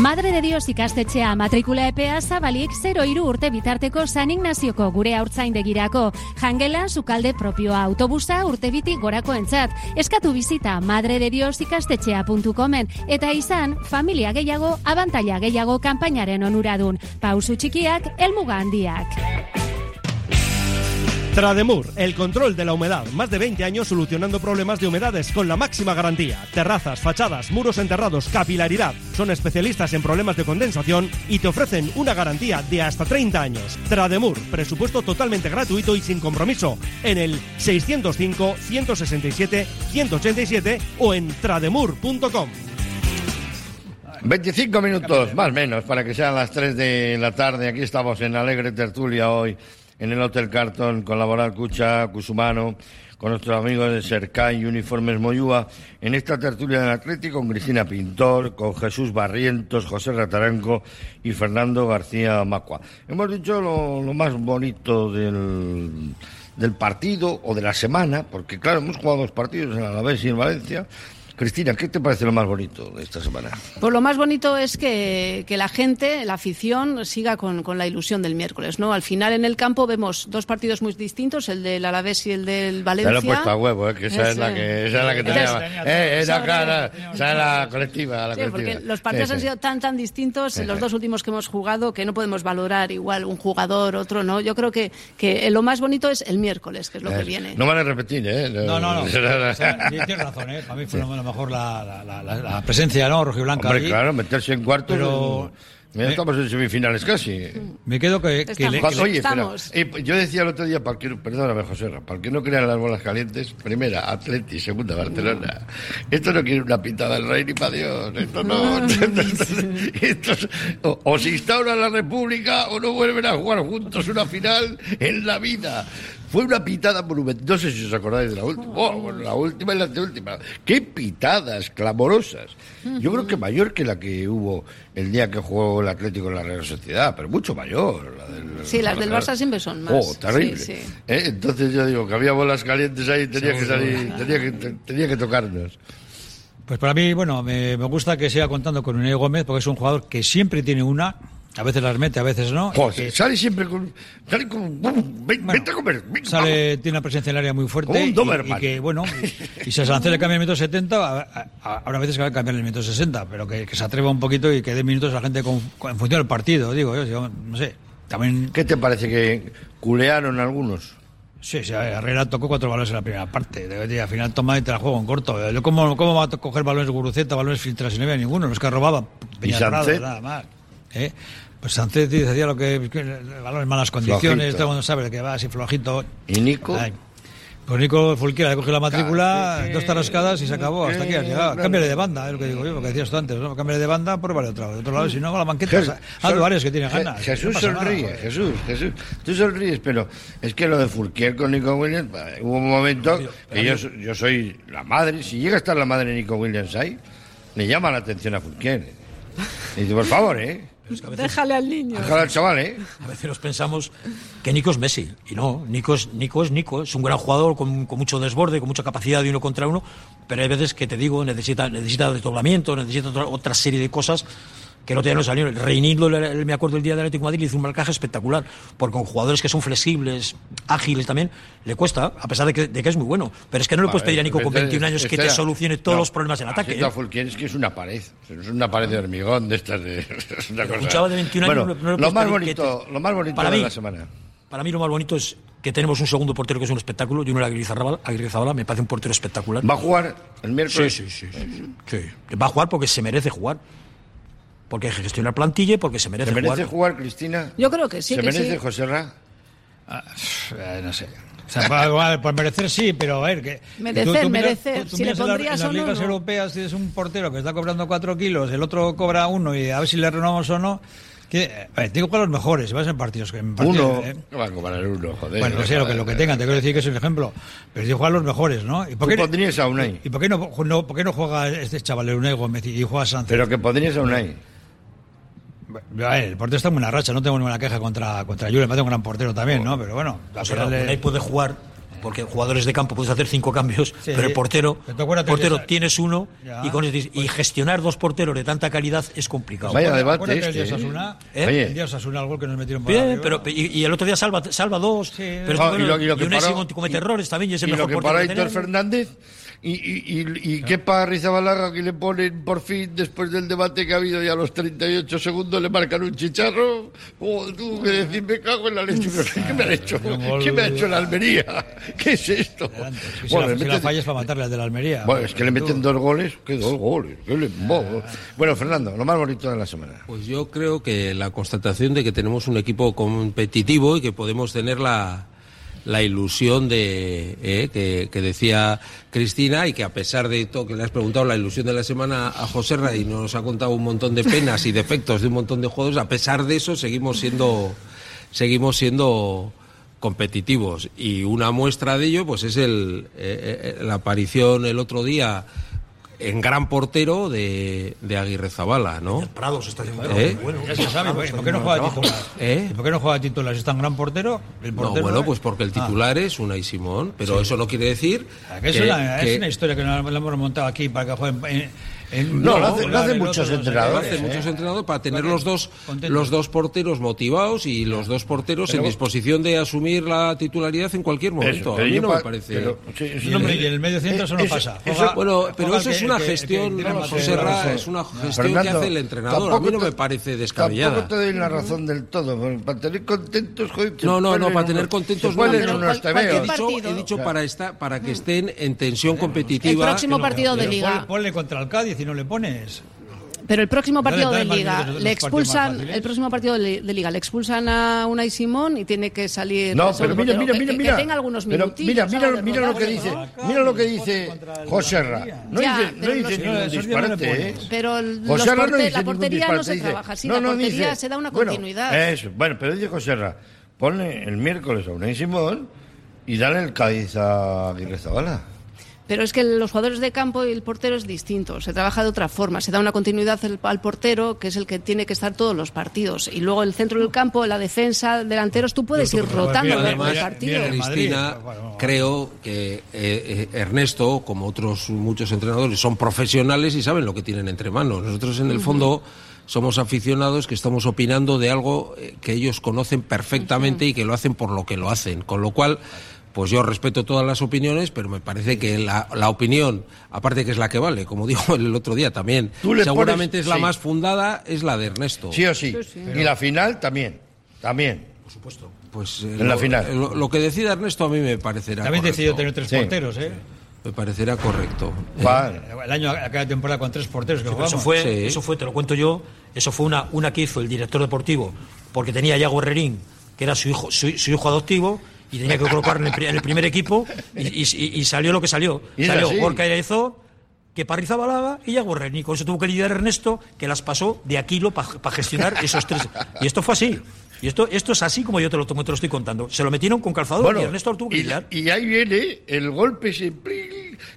Madre de Dios ikastetxea matrikula epea zabalik 0 iru urte bitarteko San Ignazioko gure haurtzaindegirako. Jangela, sukalde propioa autobusa urte biti gorako entzat. Eskatu bizita madre de Dios ikastetxea.comen eta izan familia gehiago, abantaila gehiago kanpainaren onuradun. Pausu txikiak, elmuga handiak. Trademur, el control de la humedad. Más de 20 años solucionando problemas de humedades con la máxima garantía. Terrazas, fachadas, muros enterrados, capilaridad. Son especialistas en problemas de condensación y te ofrecen una garantía de hasta 30 años. Trademur, presupuesto totalmente gratuito y sin compromiso. En el 605 167 187 o en trademur.com. 25 minutos, más o menos, para que sean las 3 de la tarde. Aquí estamos en Alegre Tertulia hoy en el Hotel Carton con Laboral Cucha, Cusumano, con nuestros amigos de Cercay Uniformes Moyúa, en esta tertulia del Atlético con Cristina Pintor, con Jesús Barrientos, José Rataranco y Fernando García Macua. Hemos dicho lo, más bonito del, del partido o de la semana, porque claro, hemos jugado dos partidos en Alavés y en Valencia, Cristina, ¿qué te parece lo más bonito de esta semana? Pues lo más bonito es que, la gente, la afición, siga con, la ilusión del miércoles, ¿no? Al final en el campo vemos dos partidos muy distintos, el del Alavés y el del Valencia. Ya lo he puesto a huevo, ¿eh? que esa es, la que, esa es la que tenía. Eh, esa, cara, esa es la colectiva. La sí, porque los partidos han sido tan, tan distintos, los dos últimos que hemos jugado, que no podemos valorar igual un jugador, otro, ¿no? Yo creo que, que lo más bonito es el miércoles, que es lo que viene. No van a repetir, ¿eh? No, no, no. (laughs) Tienes razón, ¿eh? Para mí fue lo mejor la, la, la, presencia, ¿no? Rojiblanca. Hombre, claro, meterse en cuarto. Pero Ya estamos en semifinales casi. Me quedo que, que, le, Cuando- Oye, espera, eh, yo decía el otro día, para que, perdóname, José, para que no crean las bolas calientes, primera, Atleti, segunda, Barcelona. Esto no quiere una pintada del rey ni para Dios. Esto no. (laughs) Esto (laughs) o, o se instaura la república o no vuelven a jugar juntos una final en la vida. Fue una pitada monumental. No sé si os acordáis de la última. Oh, bueno, la última y la anteúltima. ¡Qué pitadas clamorosas! Yo creo que mayor que la que hubo el día que jugó el Atlético en la Real Sociedad, pero mucho mayor. La del, Sí, las del Barça siempre son más. Oh, terrible. Sí, sí. ¿Eh? Entonces yo digo que había bolas calientes ahí y tenía que salir, tenía que, tenía que tocarnos. Pues para mí, bueno, me, me gusta que siga contando con Unai Gómez porque es un jugador que siempre tiene una, a veces las mete, a veces no. Sale siempre con. Sale con. vete a comer. ven, Sale, tiene una presencia en el área muy fuerte. Un y- Doberman. Y, que, bueno, y, y se le cambia el minuto 70, a- a- habrá veces que va a cambiar el minuto 60, pero que, que se atreva un poquito y que dé minutos a la gente con- con- en función del partido, digo yo, yo no sé. También, ¿Qué te parece que culearon algunos? sí, sí, Herrera tocó cuatro balones en la primera parte, de- al final toma y te la juego en corto. Yo, ¿cómo, ¿Cómo va a coger balones Guruceta, balones filtras si no había ninguno? Los que robaba Peñarrado, nada más. ¿Eh? Pues Sánchez decía lo que, el balón en malas condiciones, Flojito. todo el mundo sabe que va así flojito. ¿Y Nico? Ay. Pues Nico Fulquiera le cogió la matrícula, dos tarascadas y se acabó. Hasta aquí has llegado. Cámbiale de banda, es lo que digo yo, lo que decías tú antes, ¿no? Cámbiale de banda, pruébale otra vez. De otro lado, si no, a la banqueta. Sol- varios que tienen Je- ganas. Jesús no nada, sonríe, joder. Jesús, Jesús. Tú sonríes, pero es que lo de Fulquier con Nico Williams, hubo un momento que yo, so- yo soy la madre, si llega a estar la madre de Nico Williams ahí, le llama la atención a Fulquier. Y dice, por favor, ¿eh? Déjale al niño. Déjalo al chaval, ¿eh? A veces nos pensamos que Nico es Messi. Y no, Nico es Nico, es, Nico, es un gran jugador con, con mucho desborde, con mucha capacidad de uno contra uno, pero hay veces que te digo, necesita, necesita desdoblamiento, necesita otra, otra serie de cosas que no te no salieron. Reinildo, me acuerdo el día del Atlético de Madrid, hizo un marcaje espectacular, porque con jugadores que son flexibles, ágiles también, le cuesta, a pesar de que, de que es muy bueno. Pero es que no le puedes pedir a Nico con Este- 21 años que este te solucione todos no, los problemas en ataque. Agita ¿eh? Es que es una pared, es una pared de hormigón de estas de... (laughs) es una cosa- un chaval de 21 años Bueno, no- no le lo más bonito, te- lo más bonito Para de mí- la semana. Para mí lo más bonito es que tenemos un segundo portero que es un espectáculo, y uno era Aguirre me parece un portero espectacular. ¿Va a jugar el miércoles? Sí, sí, sí, sí, sí. Va a jugar porque se merece jugar. Porque hay que gestionar plantilla y porque se merece, ¿Se merece jugar. jugar, Cristina? Yo creo que sí, ¿Se que merece sí. José Ra? Eh, no sé. O sea, por, igual, por merecer sí, pero a ver, que. Merecer, tú- tú miras- merecer. tú- tú Si le en la- pondrías en o las ligas no. europeas tienes un portero que está cobrando cuatro kilos, el otro cobra uno y a ver si le renovamos o no. Que, eh, a ver, tengo que jugar los mejores, si vas en partidos. En partidos Uno. eh. No va a cobrar uno, joder. Bueno, no sé lo que, lo que tengan, te quiero decir que es un ejemplo. Pero si juegan los mejores, ¿no? ¿Y Tú pondrías a Unai. ¿Y por qué no, no- por qué no juega este chaval, el Unai Gómez, y juega Sánchez? Pero que pondrías a Unai. El portero está en buena racha, no tengo ninguna queja contra, contra Julen, me un gran portero también, ¿no? Pero bueno, al O sea, final de- Unai puede jugar, porque jugadores de campo puedes hacer cinco cambios, Sí. pero el portero, portero tienes uno Ya. y, con y gestionar dos porteros de tanta calidad es complicado. Vaya debate el día este, ¿eh? ¿Eh? El día gol que nos metieron por Bien, pero y, y el otro día salva, salva dos, pero Ah, bueno, y lo, y lo que sí comete y- errores también y es el y lo mejor que portero para Héctor. Fernández y, y, y, y qué para Rizabalaga que le ponen por fin después del debate que ha habido ya a los 38 segundos le marcan un chicharro oh, tú que decís me cago en la leche pero ¿qué me ha hecho? ¿qué me ha hecho la Almería? (laughs) ¿qué es esto? Es que si Bueno, la, si la meten- fallas para matarle al de la Almería. bueno, es que le meten dos goles ¿qué dos goles? ¿Qué le- bueno Fernando lo más bonito de la semana Pues yo creo que la constatación de que tenemos un equipo competitivo y que podemos tener la, la ilusión de eh, que, decía Cristina y que a pesar de todo que le has preguntado la ilusión de la semana a José Ra y nos ha contado un montón de penas y defectos de un montón de juegos, a pesar de eso seguimos siendo seguimos siendo competitivos. Y una muestra de ello pues es el, eh, eh, la aparición el otro día en gran portero de, de Aguirre Zabala, ¿no? Prados está un ¿Eh? bueno. Ya se sabe, ¿por por qué no juega titular? ¿Eh? ¿Y por qué no juega titular? ¿Si ¿Es tan gran portero? El No, bueno, pues porque el Ah. titular es Unai Simón, pero eso no quiere decir Ah, que es, que- una, es que- una historia que no la hemos montado aquí para que jueguen en- No, lo hace- lo hacen en muchos entrenadores, qué, hace ¿eh? muchos entrenadores para tener los que- dos los dos porteros motivados y los dos porteros en disposición de asumir la titularidad en cualquier momento. pero a mí no pa- me parece. pero- sí, sí, Y el, y el medio centro eso no Eso- pasa. eso- Bueno, pero eso es que- una que- que gestión, más José Ra, es una gestión que Fernando, hace el entrenador. A mí tampoco no te- me parece descabellada. Tampoco te doy la razón del todo. Para tener contentos, joder, No, no, no, para tener contentos no. He dicho, partido. he dicho para, que estén en tensión competitiva. El próximo que partido de Liga. pon- Ponle contra el Cádiz no le pones. Pero el próximo partido de Liga le expulsan, el próximo partido de, Liga le expulsan a Unai Simón y tiene que salir. No, pero mira, mira, mira, mira. Que tenga algunos pero mira, mira, mira lo que dice, mira lo que dice José Ra. No dice, no dice ningún disparate, ¿eh? Pero la portería no se trabaja así, la portería se da una continuidad. Eso, bueno, pero dice José Ra, ponle el miércoles a Unai Simón y dale el Cádiz a Aguirre Zabala. Pero es que los jugadores de campo y el portero es distinto, se trabaja de otra forma, se da una continuidad al portero, que es el que tiene que estar todos los partidos, y luego el centro del campo, la defensa, delanteros, tú puedes ir rotando el partido. Cristina, creo que eh, eh, Ernesto, como otros muchos entrenadores, son profesionales y saben lo que tienen entre manos. Nosotros en el fondo somos aficionados que estamos opinando de algo eh, que ellos conocen perfectamente y que lo hacen por lo que lo hacen, con lo cual pues yo respeto todas las opiniones, pero me parece que la, opinión, aparte que es la que vale, como (laughs) dijo el otro día también, seguramente es la más fundada, es la de Ernesto. Sí o sí. Y la final también, también. Por supuesto. Pues en la final. Lo, que decida Ernesto a mí me parecerá También decidió tener tres porteros, ¿eh? Me parecerá correcto. El año, aquella temporada con tres porteros que Eso fue, eso fue, te lo cuento yo, eso fue una, una que hizo el director deportivo, porque tenía a Yago Herrerín, que era su hijo, su hijo adoptivo, y tenía que colocar en el, primer equipo y, salió lo que salió. salió Gorka Erezo, que Parriza Balaga y ya Y con eso tuvo que lidiar Ernesto, que las pasó de Aquilo para gestionar esos tres. Y esto fue así. Y esto, esto es así como yo te lo, te lo estoy contando. Se lo metieron con calzador y Ernesto lidiar. Y, ahí viene el golpe ese,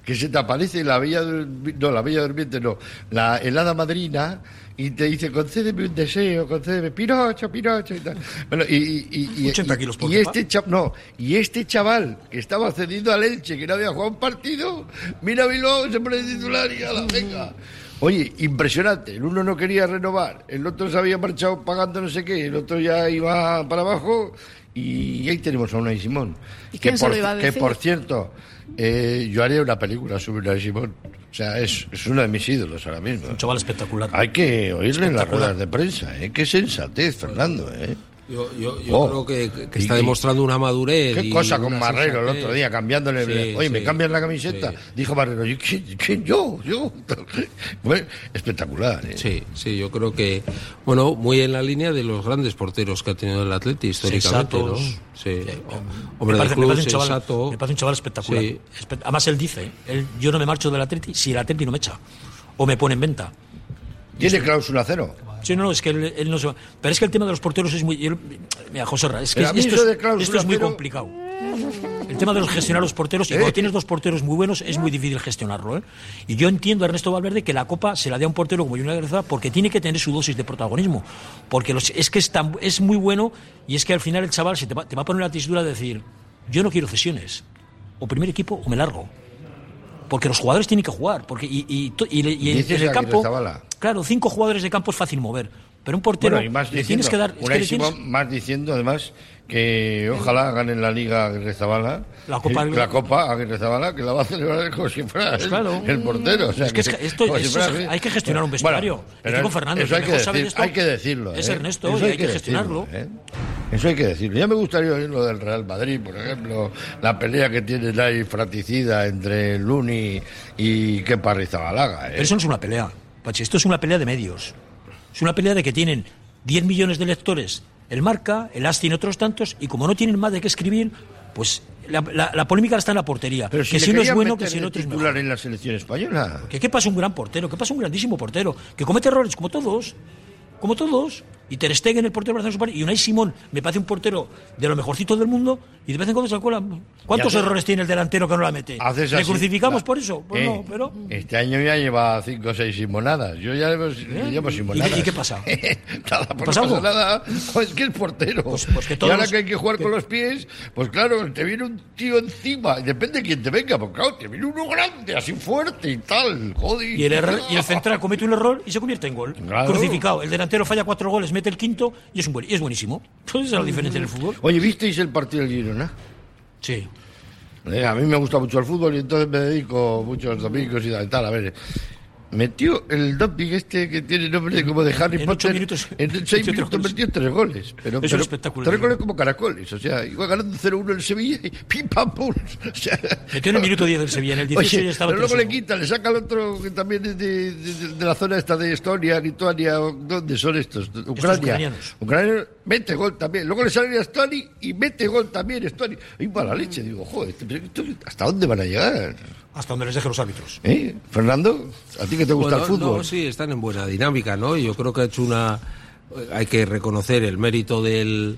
que se te aparece la bella, no, la bella durmiente, no, la helada madrina y te dice, concédeme un deseo, concédeme, Pinocho, Pinocho y tal. Bueno, y, y, y, 80 kilos por y este chaval, no, y este chaval que estaba cedido al Elche, que no había jugado un partido, mira Bilbao, se pone titular y a la venga. Oye, impresionante. El uno no quería renovar, el otro se había marchado pagando no sé qué, el otro ya iba para abajo y ahí tenemos a Unai Simón. ¿Y que, por, iba a decir? que por cierto, eh, yo haría una película sobre Unai Simón. O sea, es, es, uno de mis ídolos ahora mismo. Un chaval espectacular. Hay que oírle en las ruedas de prensa, ¿eh? Qué sensatez, Fernando, ¿eh? Yo, yo, yo oh. creo que, está demostrando una madurez. Qué cosa con Marrero el otro día, cambiándole. Oye, ¿me cambias la camiseta? Dijo Marrero, ¿quién, yo? Yo. (laughs) espectacular. ¿eh? Sí, sí, yo creo que. Bueno, muy en la línea de los grandes porteros que ha tenido el Atleti históricamente. ¿no? Sí. Hombre, me parece, me, parece un chaval, me parece un chaval espectacular. Además, él dice: él, Yo no me marcho del Atleti si el Atleti no me echa. O me pone en venta. ¿Tiene cláusula cero? Sí, no, es que él, no se. Pero es que el tema de los porteros es muy. mira, José es que esto, es, muy complicado. El tema de los gestionar los porteros, y cuando ¿Eh? tienes dos porteros muy buenos, es muy difícil gestionarlo. ¿eh? Y yo entiendo a Ernesto Valverde que la Copa se la dé a un portero como Junior Garza porque tiene que tener su dosis de protagonismo. Porque es que es, tan, es muy bueno y es que al final el chaval se te, va, te va a poner la tesitura de decir: Yo no quiero cesiones. O primer equipo o me largo porque los jugadores tienen que jugar. Porque, y, y, y, en el campo, claro, cinco jugadores de campo es fácil mover. Pero un portero más le tienes que dar. Más diciendo, además, que ojalá ganen la Liga Aguirre Zabala. La Copa, la Copa Aguirre Zabala, que la va a celebrar como si fuera pues el, portero. es que, esto, hay que gestionar un vestuario. con Fernando, eso hay que, decir, hay que decirlo. Es ¿eh? Ernesto, y hay, que, gestionarlo. ¿eh? Eso hay que decirlo. Ya me gustaría oír lo del Real Madrid, por ejemplo, la pelea que tiene ahí fraticida entre Luni y Kepa Rizabalaga. ¿eh? Pero eso no es una pelea, Esto es una pelea de medios. Es una pelea de que tienen 10 millones de lectores el Marca, el Asti y otros tantos, y como no tienen más de qué escribir, pues la, polémica está en la portería. Pero si que si no es bueno, que si no es mejor. en la selección española. Que qué pasa un gran portero, que pasa un grandísimo portero, que comete errores como todos, como todos. Y Ter Stegen, el portero brasileño, y Unai Simón, me parece un portero de lo mejorcito del mundo, y de vez en cuando se acuerda. ¿Cuántos errores tiene el delantero que no la mete? ¿Le crucificamos por eso? Pues no, eh, pero... Este año ya lleva cinco o seis simonadas. Yo ya llevo, ¿Eh? simonadas. ¿Y, qué pasa? (laughs) nada, pues ¿Pasa no nada. Pues que es portero. Pues, pues que todos... Y ahora que hay que jugar con los pies, pues claro, te viene un tío encima, y depende de quién te venga, porque claro, te viene uno grande, así fuerte y tal, joder. Y el, y el (laughs) central comete un error y se convierte en gol. Crucificado. El delantero falla cuatro goles, mete el quinto y es, un buen, y es buenísimo. esa es la diferencia en el fútbol. Oye, ¿visteis el partido del Girona? Sí. Eh, a mí me gusta mucho el fútbol y entonces me dedico muchos domingos y tal. A ver, metió el doping este que tiene nombre como de Harry en Potter. ocho minutos, en seis minutos metió tres goles. Pero, Es un pero espectáculo. Tres goles como caracoles. O sea, iba ganando 0-1 el Sevilla y pim pam pum. (laughs) O sea, Metió en el minuto 10 del Sevilla, en el 18 Oye, ya estaba pero luego 3-1. le quita, le saca al otro que también es de, de- de la zona esta de Estonia, Lituania, ¿dónde son estos? Ucrania. ucranianos. Ucrania mete gol también. Luego le sale a Estonia y mete gol también Estonia. Y para la leche, digo, joder, este- ¿hasta dónde van a llegar? Hasta donde les deje los árbitros. ¿Eh? Fernando, ¿a ti que te gusta Bueno, el fútbol? no, sí, están en buena dinámica, ¿no? Yo creo que ha hecho una. Hay que reconocer el mérito del,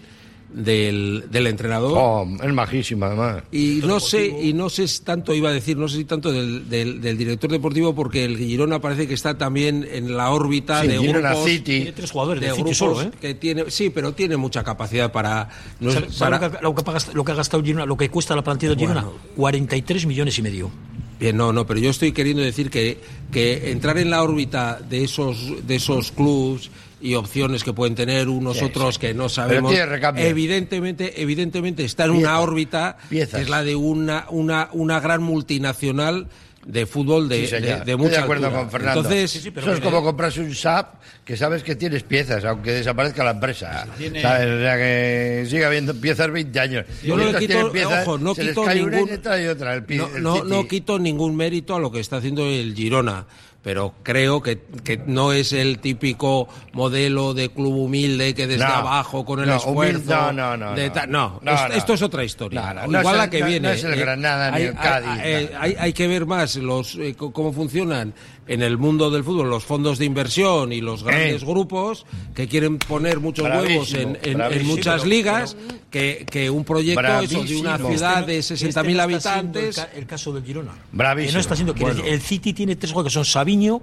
del, del entrenador. Oh, es majísima, además. Y no sé, y no sé si tanto iba a decir, no sé si tanto del, del, del director deportivo, porque el Girona parece que está también en la órbita Sí, de Girona grupos, City. Tiene tres jugadores de del City solo, ¿eh? que tiene, sí, pero tiene mucha capacidad para, no es- ¿Sabe- sabe para- lo, que, lo que ha gastado- lo que ha gastado el Girona, lo que cuesta la plantilla del Girona? 43 millones y medio. Bien, no, no, pero yo estoy queriendo decir que, que entrar en la órbita de esos, de esos clubs y opciones que pueden tener unos Sí, otros sí. que no sabemos. Evidentemente, evidentemente está en una órbita piezas. que es la de una, una, una gran multinacional de fútbol de, Sí, de, de Estoy de acuerdo altura. con Fernando. Entonces, Eso es como comprarse un SAP que sabes que tienes piezas, aunque desaparezca la empresa. tiene- ¿Sabes? O sea, que sigue habiendo piezas 20 años. Yo no le quito, piezas, ojo, no quito ningún, le trae otra. El, pi- no, el no, City. no quito ningún mérito a lo que está haciendo el Girona, pero creo que, que no es el típico modelo de club humilde que desde No, abajo con el no, esfuerzo. humilde, no, no, no, no. ta- esto es otra historia. Igual es la el- que no- no viene. es el eh, Granada ni hay, el Cádiz, Hay, hay- hay que ver más los eh, cómo funcionan en el mundo del fútbol los fondos de inversión y los grandes grupos que quieren poner muchos huevos en, en- muchas Pero- ligas que, que un proyecto eso, de una ciudad Este de no- 60.000 este no habitantes. El, ca- el caso del Girona. Bravísimo. Que no está siendo. Bueno. el City tiene tres jugadores que son Sabiño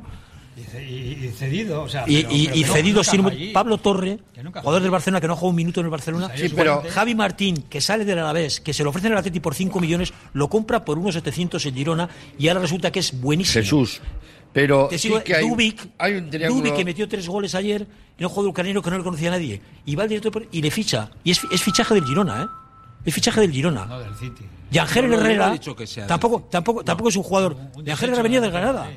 Y, y cedido, o sea. y, pero- y- pero y que no- cedido sin-. Pablo Torre, jugador del Barcelona que no ha jugado un minuto en el Barcelona. Sí, pero- Javi Martín, que sale del Alavés, que se lo ofrecen al Atleti por 5 millones, lo compra por unos 700 en Girona y ahora resulta que es buenísimo. Jesús. Pero Te sí sigo, que hay, Dubik, hay un triángulo. Dubik, que metió tres goles ayer, y un jugador ucraniano que no le conocía a nadie. Y va al director y le ficha. Y es, es fichaje del Girona, ¿eh? Es fichaje del Girona. No, del City. Y Ángel No, Herrera he dicho que sea del tampoco, tampoco, tampoco es un jugador. Y Ángel Herrera venía del Granada.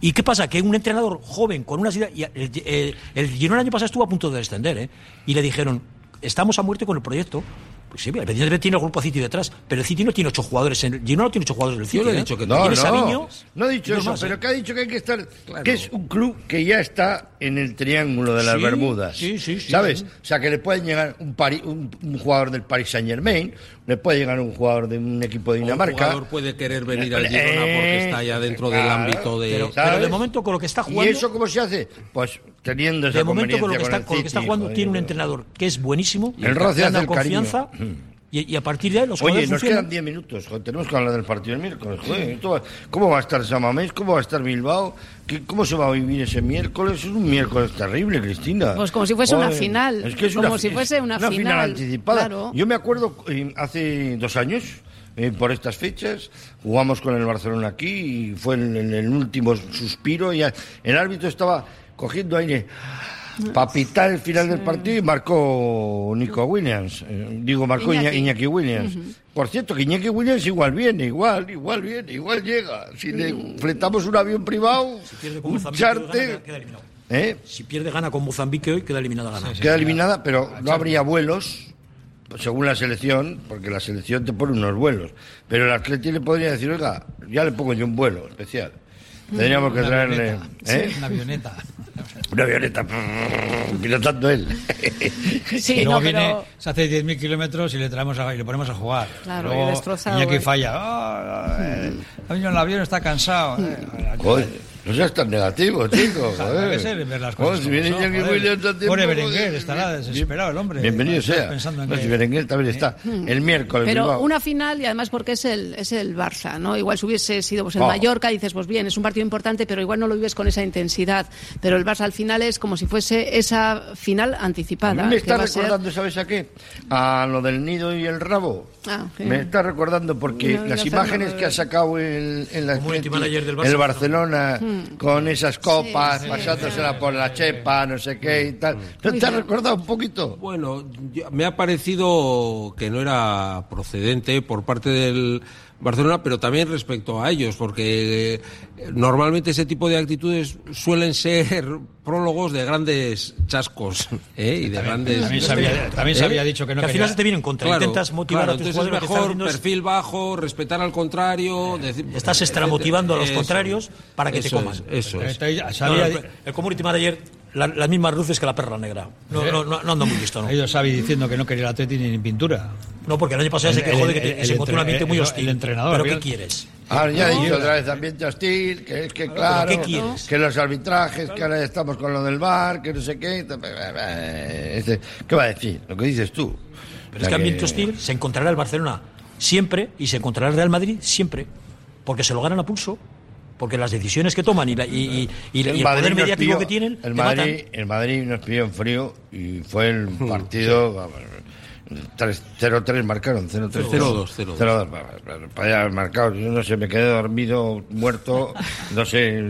¿Y qué pasa? Que un entrenador joven con una y El, el, el Girona el año pasado estuvo a punto de descender, ¿eh? Y le dijeron: Estamos a muerte con el proyecto. Pues sí, evidentemente tiene el grupo City detrás, pero el City no tiene ocho jugadores. En el Girona no tiene ocho jugadores en el City. Yo no he ¿eh? dicho que No, no. Sabiño, no he dicho eso, más, pero que ha dicho que hay que estar. Que es un club que ya está en el triángulo de las Sí, Bermudas. sí, sí, sí, ¿Sabes? sí. O sea, que le puede llegar un, Pari- un, un jugador del Paris Saint Germain, le puede llegar un jugador de un equipo de Un Dinamarca. jugador puede querer venir al Girona porque está ya dentro del Claro, ámbito de. Pero, pero de momento, con lo que está ¿Y jugando. eso cómo se hace? Pues teniendo esa de momento, con lo que está, con lo que está jugando, joder. tiene un entrenador que es buenísimo. El roce hace el confianza. cariño. Y, y a partir de ahí los Oye, nos funcionan. quedan 10 minutos. joder, tenemos que hablar del partido del miércoles. joder, esto va- ¿Cómo va a estar Samamés? ¿Cómo va a estar Bilbao? ¿Qué- ¿Cómo se va a vivir ese miércoles? Es un miércoles terrible, Cristina. Pues como si fuese una final, Es que es como una, si es fuese una final, anticipada. claro. Yo me acuerdo eh, hace dos años. eh, por estas fechas jugamos con el Barcelona aquí y fue en, en el último suspiro y el árbitro estaba cogiendo aire para pitar el final del partido y marcó Nico Williams. Eh, digo, marcó Iñaki, Williams. Por cierto, que Iñaki Williams igual viene, igual, igual viene, igual llega. Si le fletamos un avión privado, pierde con un Mozambique, gana, charter, queda eliminado. ¿eh? Si pierde gana con Mozambique hoy, queda eliminada gana. queda eliminada, pero no habría vuelos, según la selección, porque la selección te pone unos vuelos. Pero el Atleti le podría decir, oiga, ya le pongo yo un vuelo especial. Tendríamos que Una traerle avioneta. ¿eh? Una avioneta. Una avioneta pilotando él. Sí, y luego no, viene, pero- se hace 10.000 kilómetros y le traemos a- y le ponemos a jugar. Claro, Luego y eh. falla. Ah, eh, ha venido en el avión, está cansado. eh. Joder, no seas tan negativo, chico. (laughs) Joder, que ser, ver las si viene como son, Iñaki joder. Williams a tiempo, Pobre joder, Berenguer, estará bien- desesperado el hombre. Bienvenido Está sea. pensando en No, que- si Berenguer también está. El miércoles. Pero Bilbao. una final y además porque es el, es el Barça, ¿no? Igual si hubiese sido pues, el Oh. Mallorca, dices, pues bien, es un partido importante, pero igual no lo vives con esa intensidad. Pero el Barça al final es como si fuese esa final anticipada. me que está va a ser- recordando, ¿sabes a qué? A lo del nido y el rabo. Ah, sí. Me está recordando porque No, las imágenes que ha sacado el, del Barça, el Barcelona mm. Con esas copas, pasándosela por la chepa, no sé qué y tal. ¿No te ha recordado un poquito? Bueno, me ha parecido que no era procedente por parte del Barcelona, pero también respecto a ellos, porque eh, normalmente ese tipo de actitudes suelen ser prólogos de grandes chascos (laughs) ¿eh? y de grandes. También se había, también se había dicho que no. Que al final se te viene en contra. Intentas motivar a tus jugadores. Es mejor perfil bajo, respetar al contrario. Decir, Estás extramotivando a los contrarios para que te coman. eso es. el community manager las mismas luces que la perra negra. No, no, no, no ando muy listo, ¿no? Ellos saben diciendo que no quería el Atleti ni pintura. No, porque el año pasado se quejó de que se encontró un ambiente muy hostil. El entrenador. ¿Pero qué quieres? Ahora ya he dicho otra vez ambiente hostil, que es que claro, que los arbitrajes, que ahora estamos con lo del bar, que no sé qué. ¿Qué va a decir? Lo que dices tú. Pero es que ambiente hostil se encontrará el Barcelona siempre y se encontrará el Real Madrid siempre. Porque se lo ganan a pulso porque las decisiones que toman y, y, y, el, poder mediático que tienen. El Madrid, el Madrid nos pidió en frío y fue el partido. 0-3 marcaron, 0-3. 0-2, 0-2. Para haber marcado, yo no sé, me quedé dormido, muerto, no sé,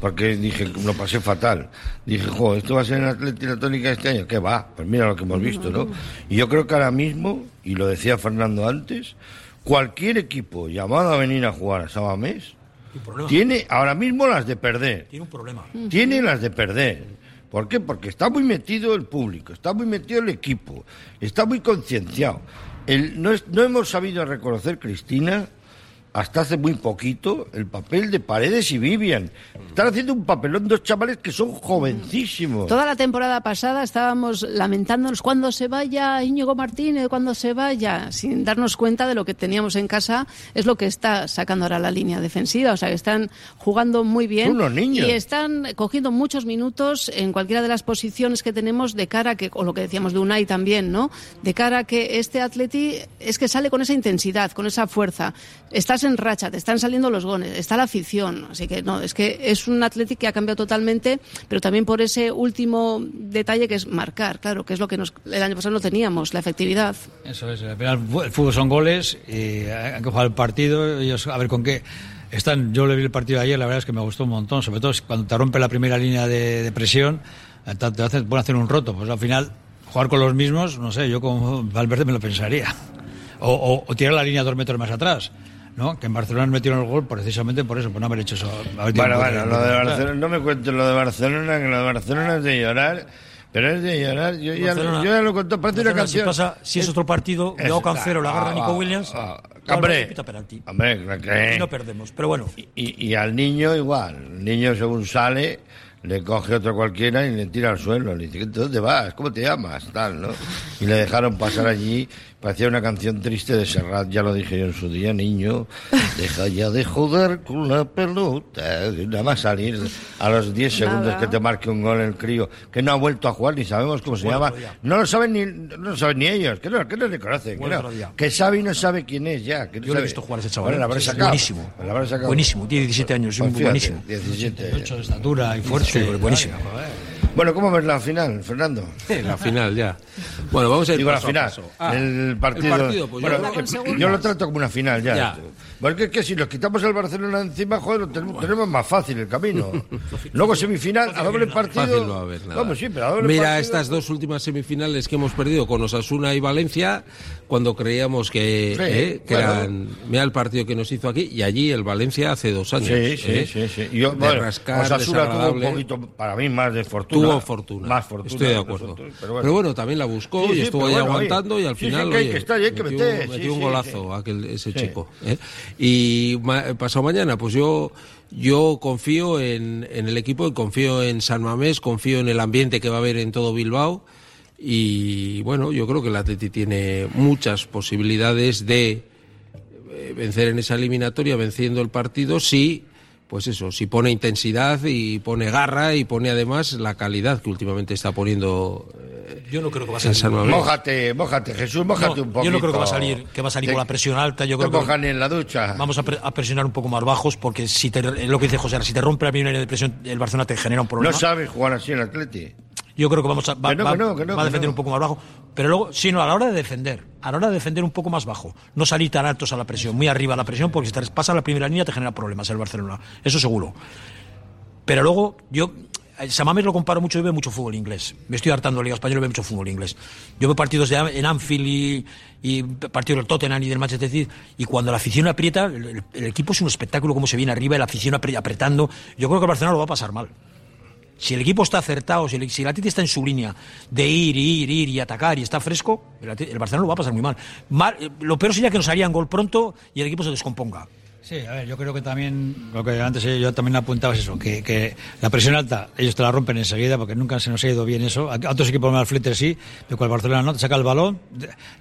porque dije, lo pasé fatal. Dije, jo, esto va a ser en Atlético Tónica este año. ¿Qué va? Pues mira lo que hemos visto, ¿no? Y yo creo que ahora mismo, y lo decía Fernando antes, cualquier equipo llamado a venir a jugar a Sabamés tiene ahora mismo las de perder. Tiene un problema. Tiene las de perder. ¿Por qué? Porque está muy metido el público, está muy metido el equipo, está muy concienciado. no, no hemos sabido reconocer, Cristina, hasta hace muy poquito el papel de Paredes y Vivian. Están haciendo un papelón dos chavales que son jovencísimos. Toda la temporada pasada estábamos lamentándonos cuando se vaya Íñigo Martínez, cuando se vaya, sin darnos cuenta de lo que teníamos en casa, es lo que está sacando ahora la línea defensiva. O sea, que están jugando muy bien. Unos niños. Y están cogiendo muchos minutos en cualquiera de las posiciones que tenemos de cara a que, o lo que decíamos de Unai también, ¿no? De cara a que este atleti es que sale con esa intensidad, con esa fuerza. Está en racha, te están saliendo los goles, está la afición. Así que no, es que es un Atlético que ha cambiado totalmente, pero también por ese último detalle que es marcar, claro, que es lo que nos, el año pasado no teníamos, la efectividad. Eso es, el fútbol son goles y hay que jugar el partido, ellos a ver con qué. Están, yo le vi el partido de ayer, la verdad es que me gustó un montón, sobre todo cuando te rompe la primera línea de, presión, te, te hace, hacer un roto, pues al final jugar con los mismos, no sé, yo como Valverde me lo pensaría. O, o, tirar la línea dos metros más atrás. ¿No? Que en Barcelona metieron el gol precisamente por eso, por no haber hecho eso. bueno, bueno, lo de Barcelona, no me cuentes lo de Barcelona, que lo de Barcelona es de llorar. Pero es de llorar, yo, ya, yo ya, lo conté, parece una canción. Si, pasa, si es, otro partido, yo Cancero la agarra ah, Nico Williams, ah, hombre, hombre, y no perdemos, pero bueno. Y, y, al niño igual, el niño según sale, le coge otro cualquiera y le tira al suelo, le dice, ¿dónde vas? ¿Cómo te llamas? Tal, ¿no? Y le dejaron pasar allí Parecía una canción triste de Serrat, ya lo dije yo en su día, niño. Deja ya de joder con la pelota. Nada más salir a los 10 segundos que te marque un gol el crío, que no ha vuelto a jugar, ni sabemos cómo se llama. No lo saben ni, no lo saben ni ellos, que no, que no le conocen. Que, no, que sabe y no sabe quién es ya. Que yo le he visto jugar a ese chaval. Bueno, ¿eh? buenísimo. Buenísimo, tiene 17 años, pues buenísimo. 17. 8 de estatura y fuerte. Sí, buenísimo. Bueno, ¿cómo ves la final, Fernando? la final, ya. Bueno, vamos a ir Digo, la final. Ah, el partido. pues bueno, yo, lo trato como una final ya. ya. Porque es que si nos quitamos el Barcelona encima, joder, tenemos, más fácil el camino. (laughs) Luego semifinal, a doble partido. Fácil no va a haber nada. Vamos, sí, pero a doble Mira estas dos últimas semifinales que hemos perdido con Osasuna y Valencia, cuando creíamos que, eh, que eran. Mira el partido que nos hizo aquí, y allí el Valencia hace dos años. Sí, sí, ¿eh? sí. sí. Yo, bueno, Osasuna tuvo un poquito, para mí, más de fortuna. Tuvo fortuna. Más fortuna. Estoy de acuerdo. pero, bueno. también la buscó y estuvo ahí aguantando y al final. Oye, que está, hay que metió, meter, metió un golazo aquel, ese chico. ¿eh? Y pasado mañana, pues yo yo confío en, en, el equipo confío en San Mamés, confío en el ambiente que va a haber en todo Bilbao. Y bueno, yo creo que el Atleti tiene muchas posibilidades de eh, vencer en esa eliminatoria, venciendo el partido, si pues eso, si pone intensidad y pone garra y pone además la calidad que últimamente está poniendo. Eh, yo no creo que va a salir. Mójate, mójate, Jesús, mójate un poco. Yo no creo que va a salir, que va a salir con la presión alta. Yo creo que en la ducha. Vamos a, presionar un poco más bajos porque si te, lo que dice José, si te rompe la primera de presión, el Barcelona te genera un problema. No sabes jugar así el Atleti. Yo creo que vamos a, va, a defender un poco más bajo. Pero luego, sí, no, a la hora de defender, a la hora de defender un poco más bajo. No salir tan altos a la presión, muy arriba a la presión, porque si te pasa la primera línea te genera problemas el Barcelona. Eso seguro. Pero luego, yo, Samames lo comparo mucho y ve mucho fútbol inglés. Me estoy hartando de la Liga Española y ve mucho fútbol inglés. Yo veo partidos de, en Anfield y, y partidos del Tottenham y del Manchester City y cuando la afición aprieta, el, el equipo es un espectáculo como se viene arriba, la afición apretando. Yo creo que el Barcelona lo va a pasar mal. Si el equipo está acertado, si el, si está en su línea de ir, ir, ir y atacar y está fresco, el, Barcelona lo va a pasar muy mal. mal. Lo peor sería que nos harían gol pronto y el equipo se descomponga. Sí, a ver, yo creo que también, lo que antes yo también apuntaba es eso, que, la presión alta, ellos te la rompen enseguida, porque nunca se nos ha ido bien eso. A otros equipos más fletes sí, pero el Barcelona no, te saca el balón,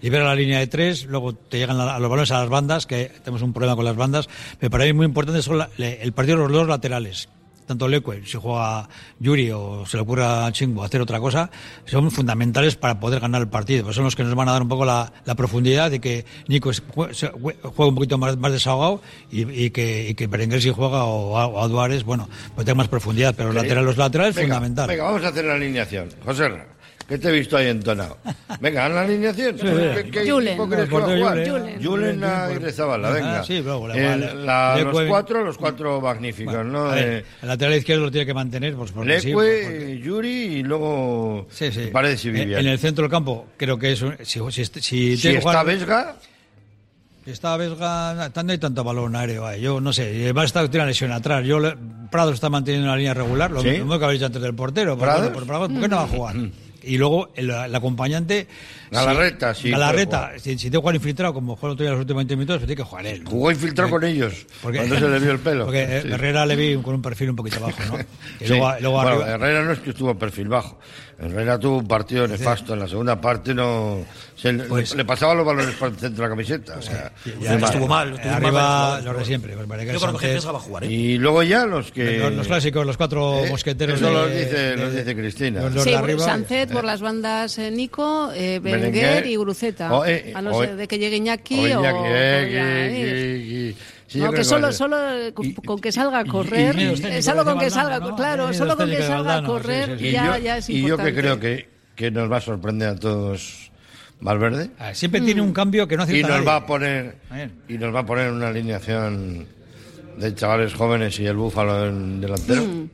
libera la línea de tres, luego te llegan a los balones a las bandas, que tenemos un problema con las bandas. Pero para mí muy importante el partido de los dos laterales tanto Leque, si juega Yuri o se le ocurre a Chingbo hacer otra cosa, son fundamentales para poder ganar el partido. Pues son los que nos van a dar un poco la, la profundidad de que Nico juegue un poquito más, más desahogado y, y, que, y que Berenguer si juega o, o a Duárez, bueno, pues tenga más profundidad. Pero okay. lateral, los laterales, venga, fundamental. Venga, vamos a hacer la alineación. José ¿Qué te he visto ahí entonado? Venga, haz la alineación. Sí, ¿Qué, qué Julen. equipo crees que va a jugar? Julen. Y venga. Ah, sí, luego, la, El, la, los cuatro, los cuatro magníficos, bueno, ¿no? Ver, Eh, el lateral izquierdo lo tiene que mantener, pues porque Leque, sí, porque... Yuri y luego sí, sí. Paredes y En, Vivian. en el centro del campo, creo que es si, si, si, si que está jugar- Vesga, Si está Vesga, no hay tanto balón aéreo. ahí. Yo no sé, y además está tiene una lesión atrás. Yo, le- Prado está manteniendo una línea regular, lo ¿Sí? mismo que habéis dicho antes del portero. bueno, por, Prado, ¿por qué no va a jugar? (laughs) Y luego el, acompañante. Galarreta, sí, Galarreta, si, si que jugar infiltrado, como juega el otro día los últimos 20 minutos, pues tiene que jugar él. jugó infiltrado con ellos. Porque- cuando se le vio el pelo. Porque eh, Sí. Herrera le vi con un perfil un poquito bajo, ¿no? (laughs) Y Sí. luego, luego Bueno, arriba. Herrera no es que estuvo perfil bajo. Herrera tuvo un partido nefasto. En la segunda parte no. se le, Pues- le pasaba los balones por el centro de la camiseta. O sea, Ya estuvo mal, estuvo arriba mal, los de siempre. Pues, Yo creo que va a jugar, ¿eh? Y luego ya los que. los, los clásicos, los cuatro Eh, mosqueteros. eso de- los dice, de- los dice Cristina. los- los Sí, de arriba. Sánchez por las bandas eh, Nico, eh, Berenguer y Guruceta. o, eh, a no ser de que llegue Iñaki o o... Iñaki, o eh, ya, que- eh. sí, No, solo, solo eh, con, Y- con que salga a y- correr, y eh, solo con que salga, claro, solo con que salga a correr sí, Y ya, yo, ya es y yo que creo que, que nos va a sorprender a todos Valverde. Ah, Siempre tiene un cambio que no y acierta nos va a poner y nos va a poner una alineación de chavales jóvenes y el búfalo en delantero Mm.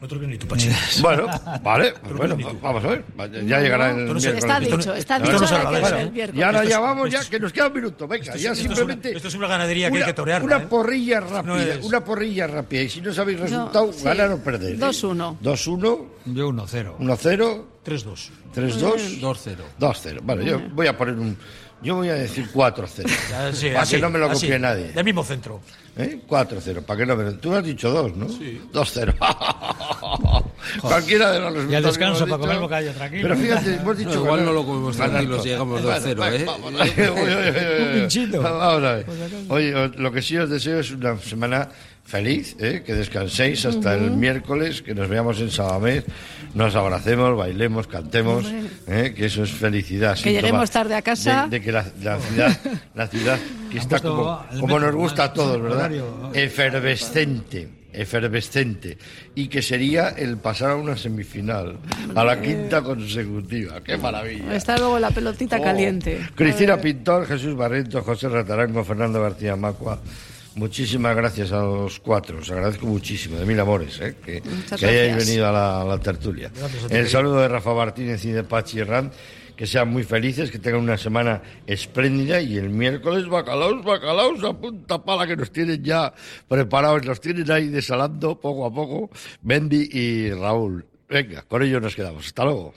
No te lo ni tú, Pachi. (laughs) bueno vale pues bueno vamos a ver ya llegará el no. Está dicho, está dicho es ¿eh? y ahora ya es- vamos ya que nos queda un minuto venga Esto ya es- esto es simplemente una- esto es una ganadería que hay una- que torearla, una ¿eh? porrilla rápida No es- una porrilla rápida y si no sabéis resultado sí. ganar o perder ¿eh? 2-1. 2-1 Yo 1-0. 1-0 3-2. 3-2 2-0. 2-0 vale yo voy a poner un yo voy a decir 4-0 (laughs) Ya, sí, para así, que no me lo así, copie nadie Del mismo centro. ¿Eh? 4-0, para que no me... Tú has dicho 2, ¿no? Sí. 2-0. (laughs) Cualquiera de los. Y al descanso, para comer bocadillo tranquilo. Pero fíjate, hemos dicho. No, igual no lo comemos tranquilo si llegamos Bueno, 2-0, bueno, ¿eh? oye, oye, oye, oye. Un pinchito. Vamos a ver. Oye, os- lo que sí os deseo es una semana feliz, ¿eh? que descanséis hasta el miércoles, que nos veamos en Sabamés, nos abracemos, bailemos, cantemos, ¿eh? que eso es felicidad. Que síntoma lleguemos tarde a casa. De, de que la, la ciudad, la ciudad (laughs) que está como, como nos gusta a todos, ¿verdad? Efervescente, efervescente. Y que sería el pasar a una semifinal, a la quinta consecutiva. ¡Qué maravilla! Está luego la pelotita Oh. caliente. Cristina Pintor, Jesús Barreto, José Ratarango, Fernando García Macua. Muchísimas gracias a los cuatro, os agradezco muchísimo, de mil amores, ¿eh? que, hayáis venido a la, a la tertulia. El saludo de Rafa Martínez y de Pachi Herrán, que sean muy felices, que tengan una semana espléndida y el miércoles bacalaos, bacalaos a punta pala que nos tienen ya preparados, nos tienen ahí desalando poco a poco Bendy y Raúl. Venga, con ello nos quedamos. Hasta luego.